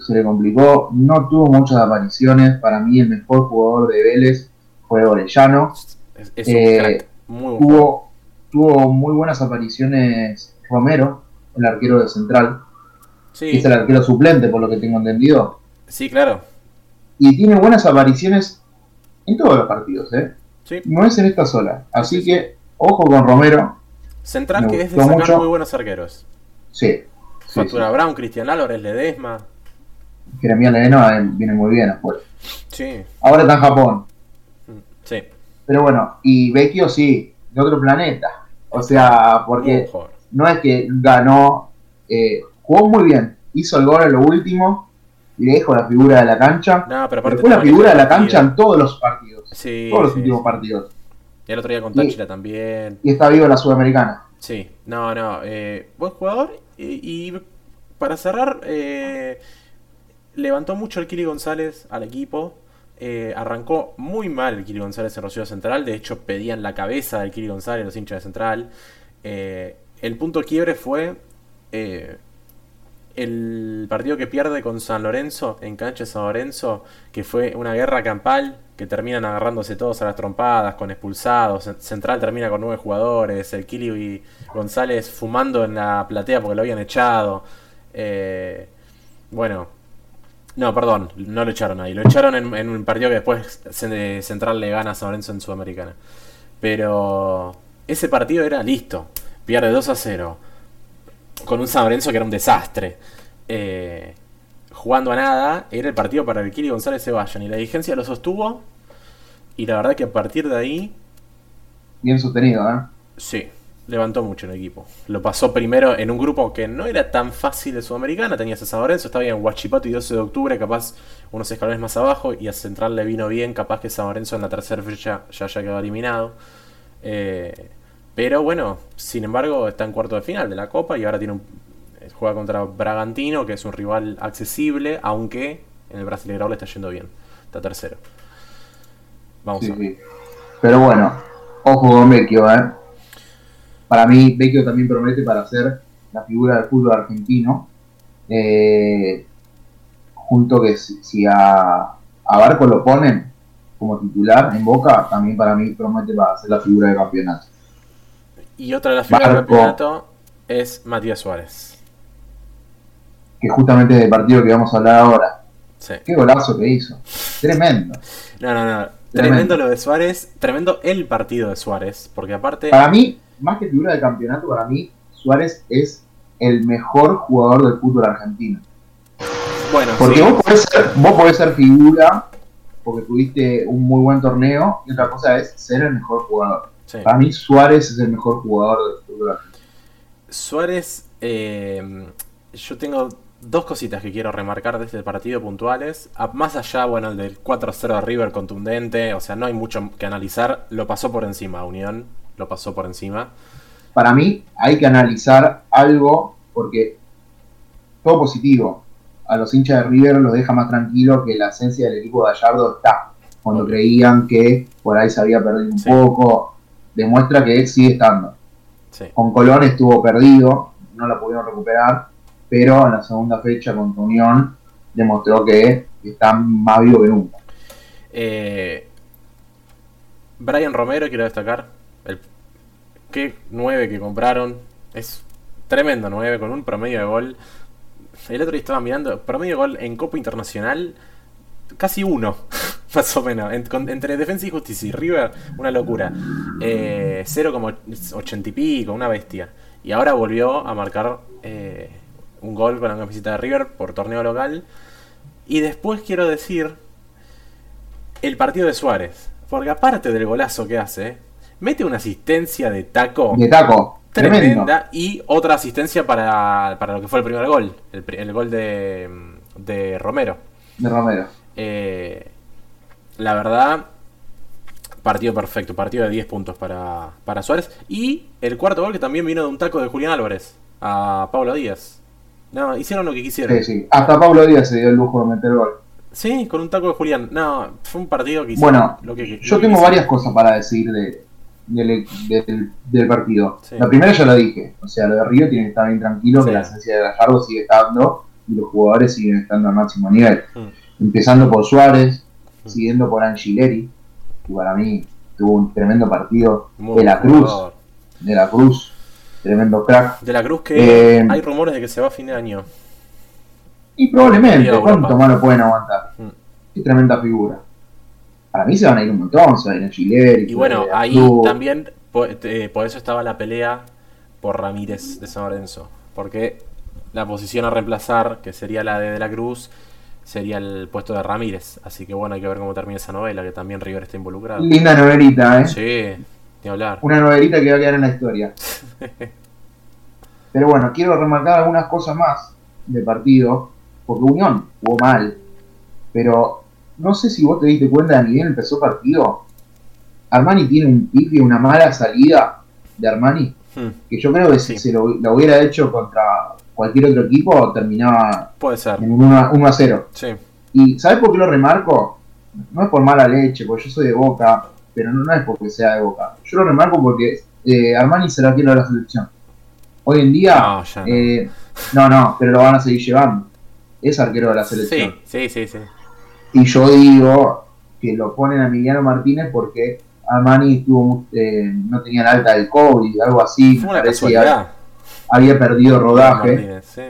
se le complicó, no tuvo muchas apariciones. Para mí, el mejor jugador de Vélez fue Orellano. Es, es un Eh, crack, muy. Tuvo, tuvo muy buenas apariciones Romero, el arquero de Central, Sí, es el arquero suplente, por lo que tengo entendido. sí, claro. Y tiene buenas apariciones en todos los partidos, ¿eh? Sí. No es en esta sola. Así que, ojo con Romero. Central Me que es de sacar mucho. muy buenos arqueros. Sí. Factura sí. Brown, Cristian Álvarez, Ledesma. Jeremías Ledesma eh, viene muy bien afuera. Sí, Ahora está en Japón. sí. Pero bueno, y Vecchio sí, de otro planeta. O sea, porque no es que ganó, eh, jugó muy bien, hizo el gol en lo último y le dejó la figura de la cancha. No, pero Pero aparte fue la figura de la cancha en todos los partidos. Sí, todos los sí, últimos sí. partidos. Y el otro día con Táchira también. Y está vivo la Sudamericana. Sí, no, no. eh, buen jugador. Y, y para cerrar, eh, levantó mucho el Kili González al equipo. Eh, arrancó muy mal el Kili González en Rosario Central. De hecho, pedían la cabeza del Kili González, los hinchas de Central. Eh, el punto quiebre fue eh, el partido que pierde con San Lorenzo, en cancha de San Lorenzo, que fue una guerra campal, que terminan agarrándose todos a las trompadas, con expulsados. Cent- Central termina con nueve jugadores, el Kili González fumando en la platea porque lo habían echado. Bueno, no, perdón, no lo echaron ahí. Lo echaron en, en un partido que después Cen- Central le gana a San Lorenzo en Sudamericana. Pero ese partido era listo. Pierde 2 a 0. Con un San Lorenzo que era un desastre. Eh, jugando a nada. Era el partido para que Kili González se vayan. Y la dirigencia lo sostuvo. Y la verdad que a partir de ahí, Bien sostenido, ¿eh? sí, levantó mucho el equipo. Lo pasó primero en un grupo que no era tan fácil de Sudamericana. Tenías a San Lorenzo, estaba bien en Huachipato y 12 de octubre, capaz unos escalones más abajo. Y a Central le vino bien, capaz que San Lorenzo en la tercera fecha ya haya quedado eliminado. Eh, pero bueno, sin embargo, está en cuarto de final de la Copa y ahora tiene un, juega contra Bragantino, que es un rival accesible, aunque en el Brasileirao le está yendo bien. Está tercero. Vamos Sí, a ver. sí. Pero bueno, ojo con Vecchio, ¿eh? Para mí, Vecchio también promete para ser la figura del fútbol argentino. Eh, junto que si, a, a Barco lo ponen como titular en Boca, también para mí promete para ser la figura del campeonato. Y otra de las figuras del campeonato es Matías Suárez. Que justamente es el partido que vamos a hablar ahora. Sí. Qué golazo que hizo. Tremendo. No, no, no. Tremendo lo de Suárez. Tremendo el partido de Suárez. Porque aparte. Para mí, más que figura del campeonato, para mí Suárez es el mejor jugador del fútbol argentino. Bueno, Porque sí. vos, podés ser, vos podés ser figura porque tuviste un muy buen torneo, y otra cosa es ser el mejor jugador. Sí. Para mí Suárez es el mejor jugador del fútbol. Suárez, eh, yo tengo dos cositas que quiero remarcar de este partido puntuales. A- más allá, bueno, el del 4-0 de River contundente, o sea, no hay mucho que analizar. Lo pasó por encima, Unión, lo pasó por encima. Para mí hay que analizar algo porque todo positivo. A los hinchas de River los deja más tranquilos que la esencia del equipo de Gallardo está. Cuando creían que por ahí se había perdido un Sí. poco, demuestra que sigue estando. Sí. Con Colón estuvo perdido, no la pudieron recuperar, pero en la segunda fecha contra Unión demostró que está más vivo que nunca. Eh, Brian Romero, quiero destacar. Qué 9 que compraron. Es tremendo 9 con un promedio de gol. El otro día estaba mirando, promedio de gol en Copa Internacional, casi uno, más o menos. Entre Defensa y Justicia y River, una locura. Eh, 0,80 y pico, una bestia. Y ahora volvió a marcar eh, un gol con la camiseta de River por torneo local. Y después quiero decir el partido de Suárez. Porque aparte del golazo que hace, mete una asistencia de taco De taco, tremendo. tremenda y otra asistencia para, para lo que fue el primer gol, el, gol de, de Romero. De Romero. Eh, la verdad, partido perfecto, partido de 10 puntos para, para Suárez. Y el cuarto gol que también vino de un taco de Julián Álvarez a Pablo Díaz. No, hicieron lo que quisieron. Sí, sí. Hasta Pablo Díaz se dio el lujo de meter gol. Sí, con un taco de Julián. No, fue un partido que hicieron Bueno, lo que lo yo que tengo quisieron. varias cosas para decir de, del, del- del partido. Sí. La primera ya la dije, o sea, lo de Río tiene que estar bien tranquilo, Sí. que la esencia de Gallardo sigue estando y los jugadores siguen estando al máximo nivel. Mm. Empezando por Suárez, Mm. siguiendo por Angileri, que para mí tuvo un tremendo partido. Muy de la Cruz, jugador. de la Cruz, tremendo crack. De la Cruz que Eh, hay rumores de que se va a fin de año. Y probablemente. ¿cuánto más lo pueden aguantar? Mm. Qué tremenda figura. Para mí se van a ir un montón, se van a ir Angileri. Y bueno, a ahí también po- eh, por eso estaba la pelea por Ramírez de San Lorenzo. Porque la posición a reemplazar, que sería la de De la Cruz, sería el puesto de Ramírez. Así que bueno, hay que ver cómo termina esa novela, que también River está involucrado. Linda novelita, ¿eh? Sí, ni hablar. Una novelita que va a quedar en la historia. Pero bueno, quiero remarcar algunas cosas más del partido, porque Unión jugó mal, pero no sé si vos te diste cuenta de ni bien empezó el partido. Armani tiene un pique, una mala salida de Armani, Hmm, que yo creo que si se lo, lo hubiera hecho contra cualquier otro equipo, terminaba Puede ser. en un 1 a, 1 a 0. Sí. ¿Y sabes por qué lo remarco? No es por mala leche, porque yo soy de Boca, pero no, no es porque sea de Boca. Yo lo remarco porque eh, Armani será arquero de la selección. Hoy en día, No, eh, no, no, pero lo van a seguir llevando. Es arquero de la selección. Sí, sí, sí, sí. Y yo digo que lo ponen a Emiliano Martínez porque Armani estuvo, eh, no tenía la alta del COVID, algo así. Fue una casualidad. había perdido rodaje. Martínez, sí.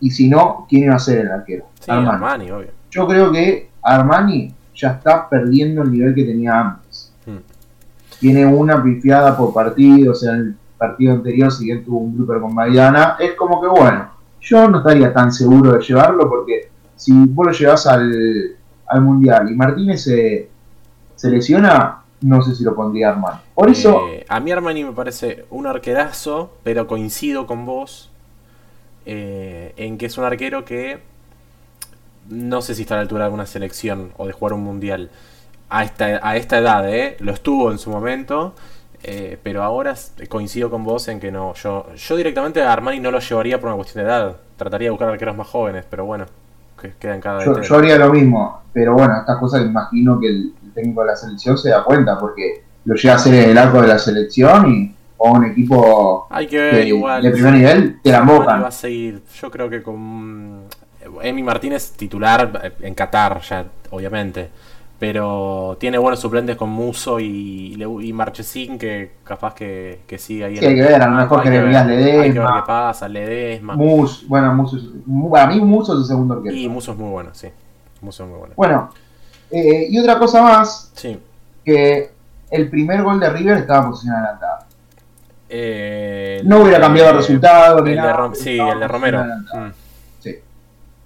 Y si no, ¿quién iba a ser el arquero? Sí, Armani. Armani, obvio. Yo creo que Armani ya está perdiendo el nivel que tenía antes. Hmm. Tiene una pifiada por partido, o sea, el partido anterior, si bien tuvo un blooper con Maidana, es como que bueno, yo no estaría tan seguro de llevarlo porque si vos lo llevas al, al Mundial y Martínez se, se lesiona, no sé si lo pondría Armani. Por eso, Eh, a mí Armani me parece un arquerazo, pero coincido con vos eh, en que es un arquero que no sé si está a la altura de una selección o de jugar un mundial. A esta, a esta edad, ¿eh? Lo estuvo en su momento, eh, pero ahora coincido con vos en que no. Yo, yo directamente a Armani no lo llevaría por una cuestión de edad. Trataría de buscar arqueros más jóvenes, pero bueno, que queda en cada yo, DT. yo haría lo mismo. Pero bueno, estas cosas imagino que el, el técnico de la selección se da cuenta porque lo llega a hacer en el arco de la selección y o un equipo Hay que ver de, igual. de primer nivel te la embocan. va a seguir, yo creo que con Emi Martínez titular eh, en Qatar, ya, obviamente. Pero tiene buenos suplentes con Muso y, Le- y Marchesín que capaz que, que sigue ahí. Sí, hay que ver, a lo mejor Hay que Jeremías ver, Hay que ver Ledesma. qué pasa, Ledesma. Mus, bueno, Muso, para mí Muso es el segundo arquero. Y Muso es muy bueno, sí. Muso es muy bueno. Bueno, eh, y otra cosa más, Sí. que el primer gol de River estaba en posición adelantada. Eh, No hubiera cambiado el resultado, el de Rom- sí, el de Romero. Mm, Sí.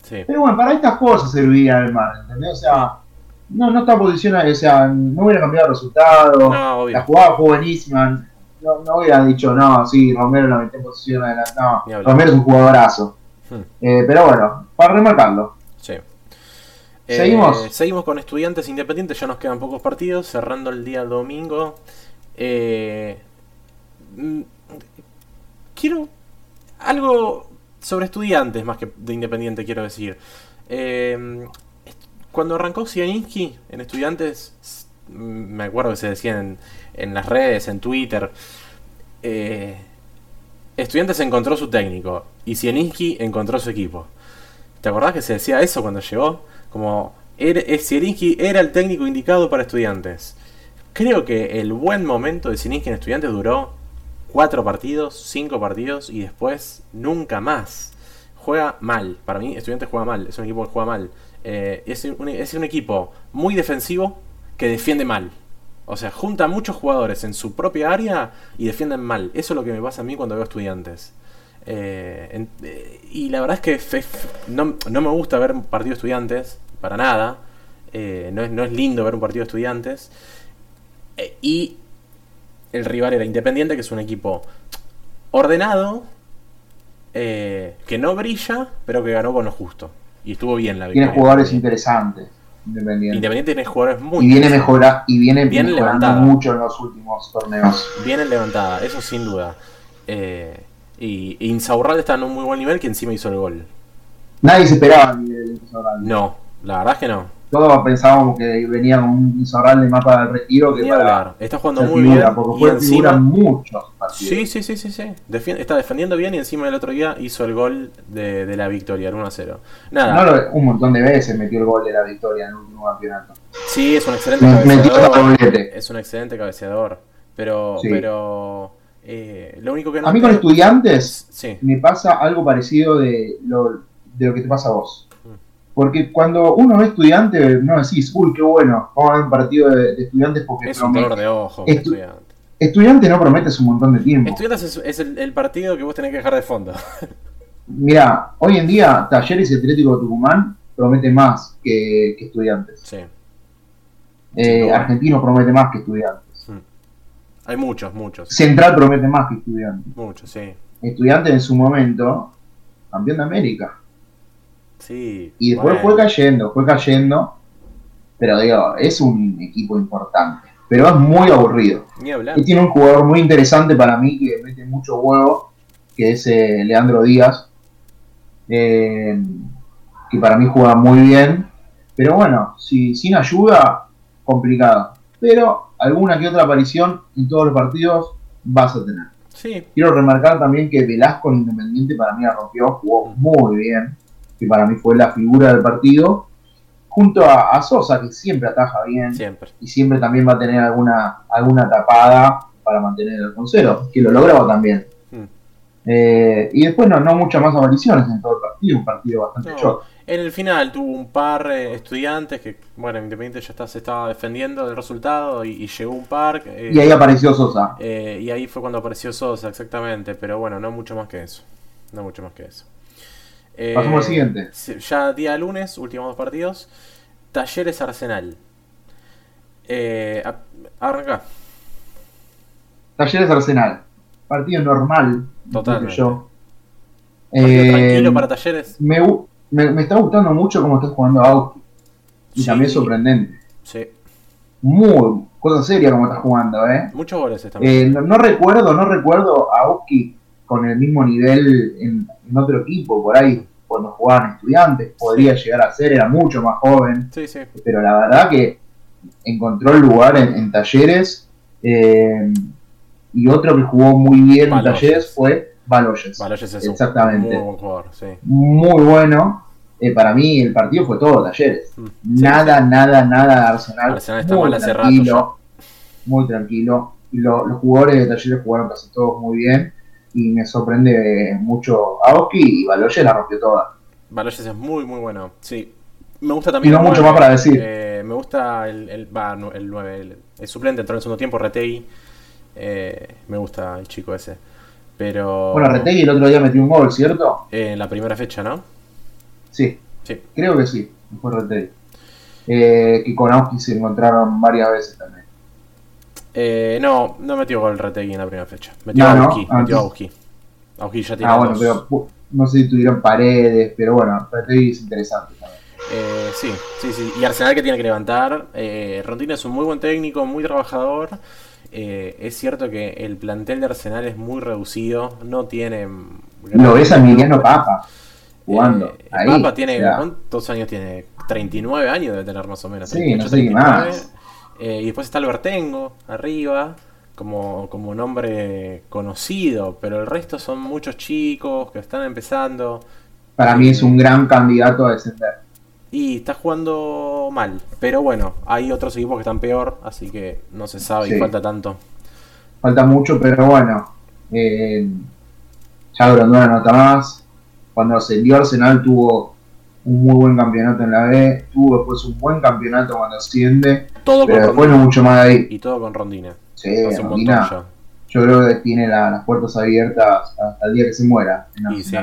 sí. Pero bueno, para estas cosas serviría el mar, ¿entendés? O sea, no, no está posicionado, o sea, no hubiera cambiado el resultado, No, la jugada fue buenísima, no, no hubiera dicho, no, sí, Romero la metió en posición adelante, no. Romero es un jugadorazo. Hmm. Eh, pero bueno, para remarcarlo, Sí. ¿Seguimos? Eh, seguimos con estudiantes independientes, ya nos quedan pocos partidos, cerrando el día domingo. Eh, mm, quiero algo sobre estudiantes más que de independiente, quiero decir. Eh, cuando arrancó Zielinski en estudiantes, me acuerdo que se decía en, en las redes, en Twitter, eh, Estudiantes encontró su técnico y Zielinski encontró su equipo. ¿Te acordás que se decía eso cuando llegó? Como era, eh, Zielinski era el técnico indicado para estudiantes. Creo que el buen momento de Zielinski en estudiantes duró cuatro partidos, cinco partidos y después nunca más. Juega mal. Para mí, estudiantes juega mal. Es un equipo que juega mal. Eh, es, un, es un equipo muy defensivo que defiende mal. O sea, junta muchos jugadores en su propia área y defienden mal. Eso es lo que me pasa a mí cuando veo estudiantes. Eh, eh, y la verdad es que no, no me gusta ver un partido de estudiantes, para nada. No, es, no es lindo ver un partido de estudiantes. Y el rival era Independiente, que es un equipo ordenado, que no brilla, pero que ganó con lo justo. Y estuvo bien la tiene victoria. jugadores interesantes, Independiente. Independiente tiene jugadores muy y viene mejora, y viene Bien mejorando levantada. mucho en los últimos torneos. Viene levantada, eso sin duda. Eh, y y Insaurralde está en un muy buen nivel que encima hizo el gol. Nadie se esperaba el nivel de Insaurralde. No, la verdad es que no. Todos pensábamos que venía con un Insaurralde más para el retiro que para. Está jugando muy figura, bien. porque Y encima. muchos partidos. Sí, sí, sí, sí, sí. Está defendiendo bien y encima el otro día hizo el gol de, de la victoria, el 1 a 0. Nada, No un montón de veces metió el gol de la victoria en el último campeonato. sí, es un excelente cabeceador. Es un excelente cabeceador. Pero, Sí. pero eh, lo único que no. A mí con estudiantes Sí, me pasa algo parecido de lo, de lo que te pasa a vos. Porque cuando uno ve estudiante, no decís, uy, qué bueno, vamos a ver un partido de, de estudiantes porque es un promete. dolor de ojo. Estu- estudiante. Estudiante no promete hace un montón de tiempo. Estudiantes es, es el, el partido que vos tenés que dejar de fondo. Mira, hoy en día Talleres y Atlético de Tucumán promete más que, que estudiantes. sí. Eh. Argentino promete más que estudiantes. Hay muchos, muchos. Central promete más que estudiantes. Muchos, sí. Estudiantes en su momento, campeón de América. Sí. Y después bueno. fue cayendo, fue cayendo. Pero digo, es un equipo importante. Pero es muy aburrido. Ni. Y tiene un jugador muy interesante para mí que mete mucho huevo, que es eh, Leandro Díaz. eh, que para mí juega muy bien. Pero bueno, si sin ayuda, complicado. Pero alguna que otra aparición en todos los partidos vas a tener. Sí, Quiero remarcar también que Velasco en Independiente para mí la rompió, jugó muy bien, que para mí fue la figura del partido, junto a, a Sosa, que siempre ataja bien siempre. y siempre también va a tener alguna, alguna tapada para mantener el concero, que lo lograba también. Mm. Eh, y después no, no muchas más apariciones en todo el partido, un partido bastante No, short. En el final tuvo un par eh, estudiantes que, bueno, Independiente ya está, se estaba defendiendo del resultado y, y llegó un par. eh, Y ahí apareció Sosa. eh, y ahí fue cuando apareció Sosa, exactamente. Pero bueno, no mucho más que eso. No mucho más que eso. Eh, Pasamos al siguiente. Ya día lunes, últimos dos partidos. Talleres Arsenal. Eh, arranca. Talleres Arsenal, partido normal, yo. Partido Eh, tranquilo para Talleres. me, me, me está gustando mucho cómo está jugando Auski. Y Sí. también sorprendente. Sí. Muy, cosa seria como está jugando, ¿eh? Muchos goles están. Eh, no, no recuerdo, no recuerdo a Auski con el mismo nivel en, en otro equipo, por ahí, cuando jugaban estudiantes, podría llegar a ser, era mucho más joven, Sí, sí. pero la verdad que encontró el lugar en, en talleres. eh, y otro que jugó muy bien Baloyes. en talleres fue Baloyes. Baloyes es un Exactamente. muy buen jugador, sí. Muy bueno. Eh, para mí el partido fue todo talleres. Mm. Nada, nada, nada de Arsenal. Arsenal está muy mal hace rato Muy tranquilo. Lo- los jugadores de talleres jugaron casi todos muy bien. Y me sorprende mucho Aoki y Baloyes la rompió toda. Baloyes es muy, muy bueno. Sí. Me gusta Y también. no el mucho más para decir. Eh, me gusta el, el, no, el 9, el, el suplente entró en el segundo tiempo, Retegui. Eh, me gusta el chico ese. Pero. Bueno, Retegui el otro día metió un gol, ¿cierto? eh, en la primera fecha, ¿no? Sí, Sí. creo que sí. Fue Retegui. eh, que con Auski se encontraron varias veces también. Eh, no, no metió gol Retegui en la primera fecha. Metió No, a no, Auski, metió a antes- Auski. Auski ya tiene Ah, bueno, dos. pero no sé si tuvieron paredes, pero bueno, Retegui es interesante también. Eh, sí, sí, sí. Y Arsenal que tiene que levantar. Eh, Rondina es un muy buen técnico, muy trabajador. Eh, es cierto que el plantel de Arsenal es muy reducido. No tiene. Lo ves a Emiliano Papa jugando. Eh, ahí. Papa tiene. sea, ¿Cuántos años tiene? 39 años debe tener más o menos. Sí, 38, no sé qué 39. más. Eh, y después está Albertengo arriba. Como, como nombre conocido, pero el resto son muchos chicos que están empezando. para mí es un gran candidato a descender. Y está jugando mal. Pero bueno, hay otros equipos que están peor, así que no se sabe y falta tanto. Falta mucho, pero bueno. eh, ya Grondona no está más. Cuando ascendió Arsenal tuvo un muy buen campeonato en la B. Tuvo después un buen campeonato cuando asciende. Todo Pero con después no mucho más de ahí. Y todo con Rondina. Sí, Rondina, yo creo que tiene la- las puertas abiertas hasta el día que se muera. en Y sí.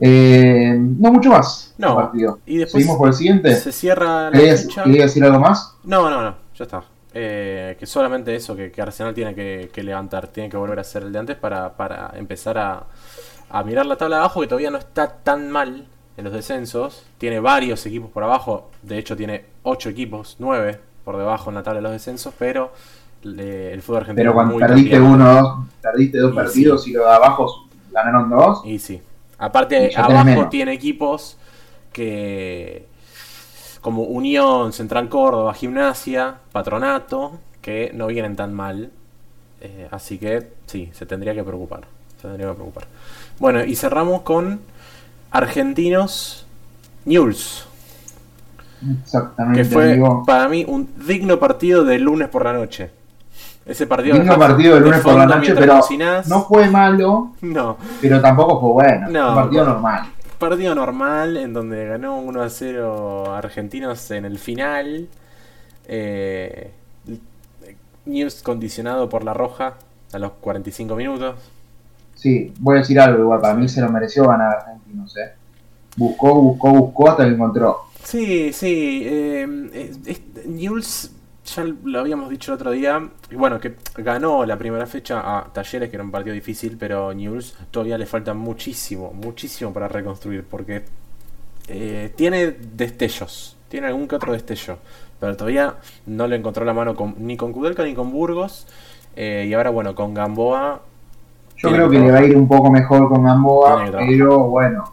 Eh, no mucho más. No. partido. Y después Seguimos por el siguiente. se cierra la ¿Querías, querías decir algo más? No, no, no, ya está. Eh, que solamente eso, que, que Arsenal tiene que, que levantar, tiene que volver a ser el de antes para, para empezar a, a mirar la tabla de abajo, que todavía no está tan mal en los descensos. Tiene varios equipos por abajo, de hecho tiene 8 equipos, 9 por debajo en la tabla de los descensos, pero le- el fútbol argentino Pero cuando muy perdiste uno, dos, perdiste dos Y partidos y los de abajo ganaron dos. Y sí. Aparte, Y abajo tiene equipos que. como Unión, Central Córdoba, Gimnasia, Patronato, que no vienen tan mal. Eh, así que sí, se tendría que preocupar. Se tendría que preocupar. Bueno, y cerramos con Argentinos News. Exactamente, Que fue amigo. para mí un digno partido de lunes por la noche. Ese partido Digno partido de lunes por la noche, pero cocinás. no fue malo, No. pero tampoco fue bueno. No, un partido normal. Partido normal en donde ganó 1 a 0 Argentinos en el final. Eh, News condicionado por la roja a los 45 minutos. Sí, voy a decir algo igual, para mí se lo mereció ganar Argentinos, eh. Buscó, buscó, buscó hasta que encontró. Sí, sí. eh, Newell's, ya lo habíamos dicho el otro día. Y bueno, que ganó la primera fecha a Talleres, que era un partido difícil, pero Newell's todavía le falta muchísimo, muchísimo para reconstruir. Porque eh, tiene destellos, tiene algún que otro destello. Pero todavía no le encontró la mano ni con Kudelka ni con Burgos. eh, y ahora, bueno, con Gamboa. Yo creo que le va a ir un poco mejor con Gamboa, pero bueno,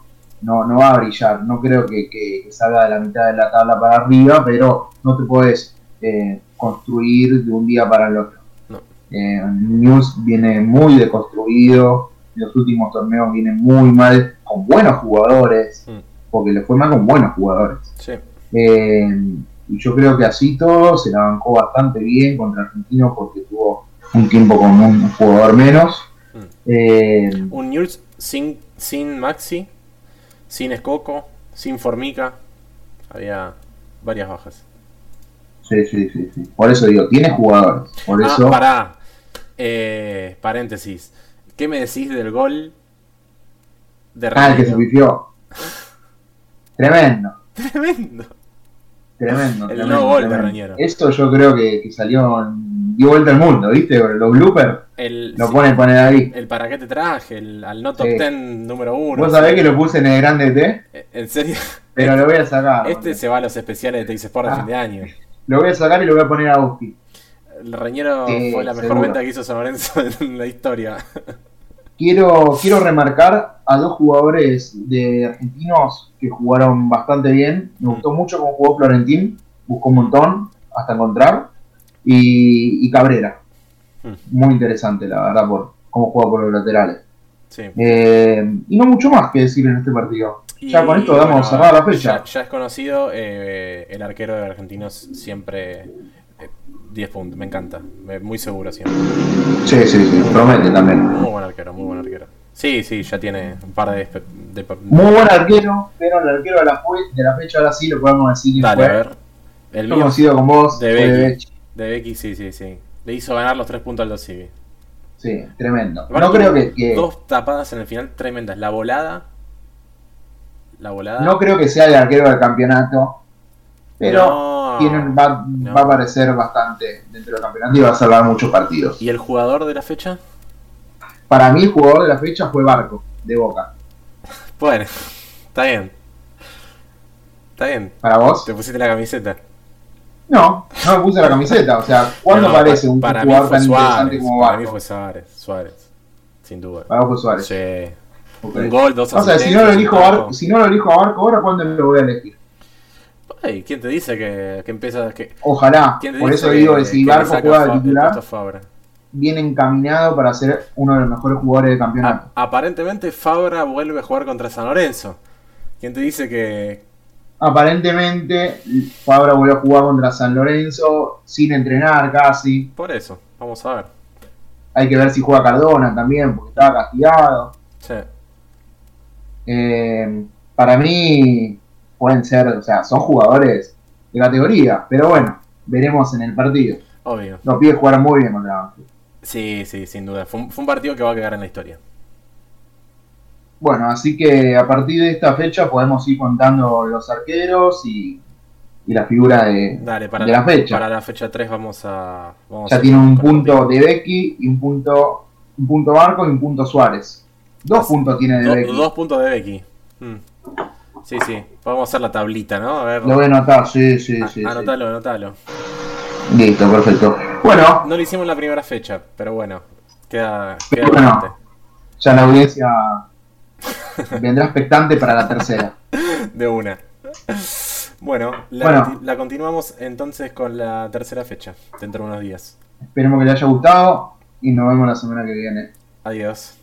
no, no va a brillar. No creo que, que- que salga de la mitad de la tabla para arriba, pero no te puedes eh, construir de un día para el otro. No. Eh, News viene muy deconstruido, los últimos torneos viene muy mal, con buenos jugadores, Mm. porque le fue mal con buenos jugadores. Sí, Eh, y yo creo que así todo se la bancó bastante bien contra Argentino porque tuvo un tiempo con un jugador menos. Eh, Un Newell's sin, sin Maxi, sin Escoco, sin Formica. Había varias bajas. sí, sí, sí, sí. Por eso digo, tiene jugadores. Por Ah, eso, pará. Eh, paréntesis. ¿Qué me decís del gol de ah, el que se pifió. Tremendo, Tremendo. Tremendo. El tremendo, no gol de tremendo. Reñero. Esto yo creo que, que salió, en- dio vuelta al mundo, ¿viste? Los bloopers El, lo sí, ponen poner ahí. el para qué te traje, el, al no top Sí. 10 número uno. Vos sabés que lo puse en el grande T, Eh, En serio, pero lo voy a sacar. este se va a los especiales de Tex Sport de Ah. fin de año. Lo voy a sacar y lo voy a poner a Uski. El Reñero Sí, fue la mejor seguro. venta que hizo San Lorenzo en la historia. Quiero, quiero remarcar a dos jugadores de argentinos que jugaron bastante bien. Me gustó mucho cómo jugó Florentín, buscó un montón hasta encontrar. Y, y Cabrera, Hmm. muy interesante, la verdad, por cómo juega por los laterales. Sí. Eh, y no mucho más que decir en este partido. Ya con esto damos cerrada la fecha. Ya, ya es conocido, eh, el arquero de Argentinos siempre 10 puntos, me encanta, muy seguro siempre. Sí, sí, sí, promete también. Muy buen arquero, muy buen arquero. Sí, sí, ya tiene un par de... de- Muy buen arquero, pero el arquero de la, de la fecha ahora sí lo podemos decir que Dale, a fue. ver. El mío coincido con vos. de Becky. De Becky, sí, sí, sí. Le hizo ganar los 3 puntos al Dosivi. Sí, tremendo. No creo que- Dos tapadas en el final tremendas. La volada. La volada. no creo que sea el arquero del campeonato, Pero No, tienen, va, no. va a aparecer bastante dentro del campeonato y va a salvar muchos partidos. ¿Y el jugador de la fecha? Para mí, el jugador de la fecha fue Barco, de Boca. Bueno, está bien. Está bien. ¿Para vos? Te pusiste la camiseta. No, no me puse la camiseta. O sea, ¿cuándo No, aparece pa- un para jugador tan interesante como Para mí Barco? fue Suárez. Suárez. Sin duda. Para vos fue Suárez. Sí. Un gol, dos O sea, si no lo elijo Barco, si no lo elijo a Barco ahora, ¿cuándo lo voy a elegir? Ay, ¿quién te dice que, que empieza que Ojalá. Por eso digo que si Barco juega de titular, viene encaminado para ser uno de los mejores jugadores del campeonato. A- aparentemente Fabra vuelve a jugar contra San Lorenzo. ¿Quién te dice que Aparentemente, Fabra volvió a jugar contra San Lorenzo sin entrenar casi. por eso? Vamos a ver. Hay que ver si juega Cardona también, porque estaba castigado. Sí. Eh, para mí, pueden ser, o sea, son jugadores de categoría, pero bueno, veremos en el partido. Obvio. Los pibes jugaron muy bien contra Banfield. Sí, sí, sin duda. Fue un, fue un partido que va a quedar en la historia. Bueno, así que a partir de esta fecha podemos ir contando los arqueros y, y la figura de, Dale, para, de la fecha. para la fecha 3 vamos a. Vamos ya a- tiene un punto de Becky y un punto, un punto Barco y un punto Suárez. Dos puntos tiene de Do- Becky. dos puntos de Becky. Mm. Sí, sí. Podemos hacer la tablita, ¿no? A ver. Lo voy a anotar, sí, sí, a- sí, sí. anotalo, anotalo. Listo, perfecto. Bueno, No lo hicimos en la primera fecha, pero bueno. Queda, queda Bueno. ya la audiencia vendrá expectante para la tercera. De una. Bueno, la, Bueno. la continuamos entonces con la tercera fecha, dentro de unos días. Esperemos que les haya gustado y nos vemos la semana que viene. Adiós.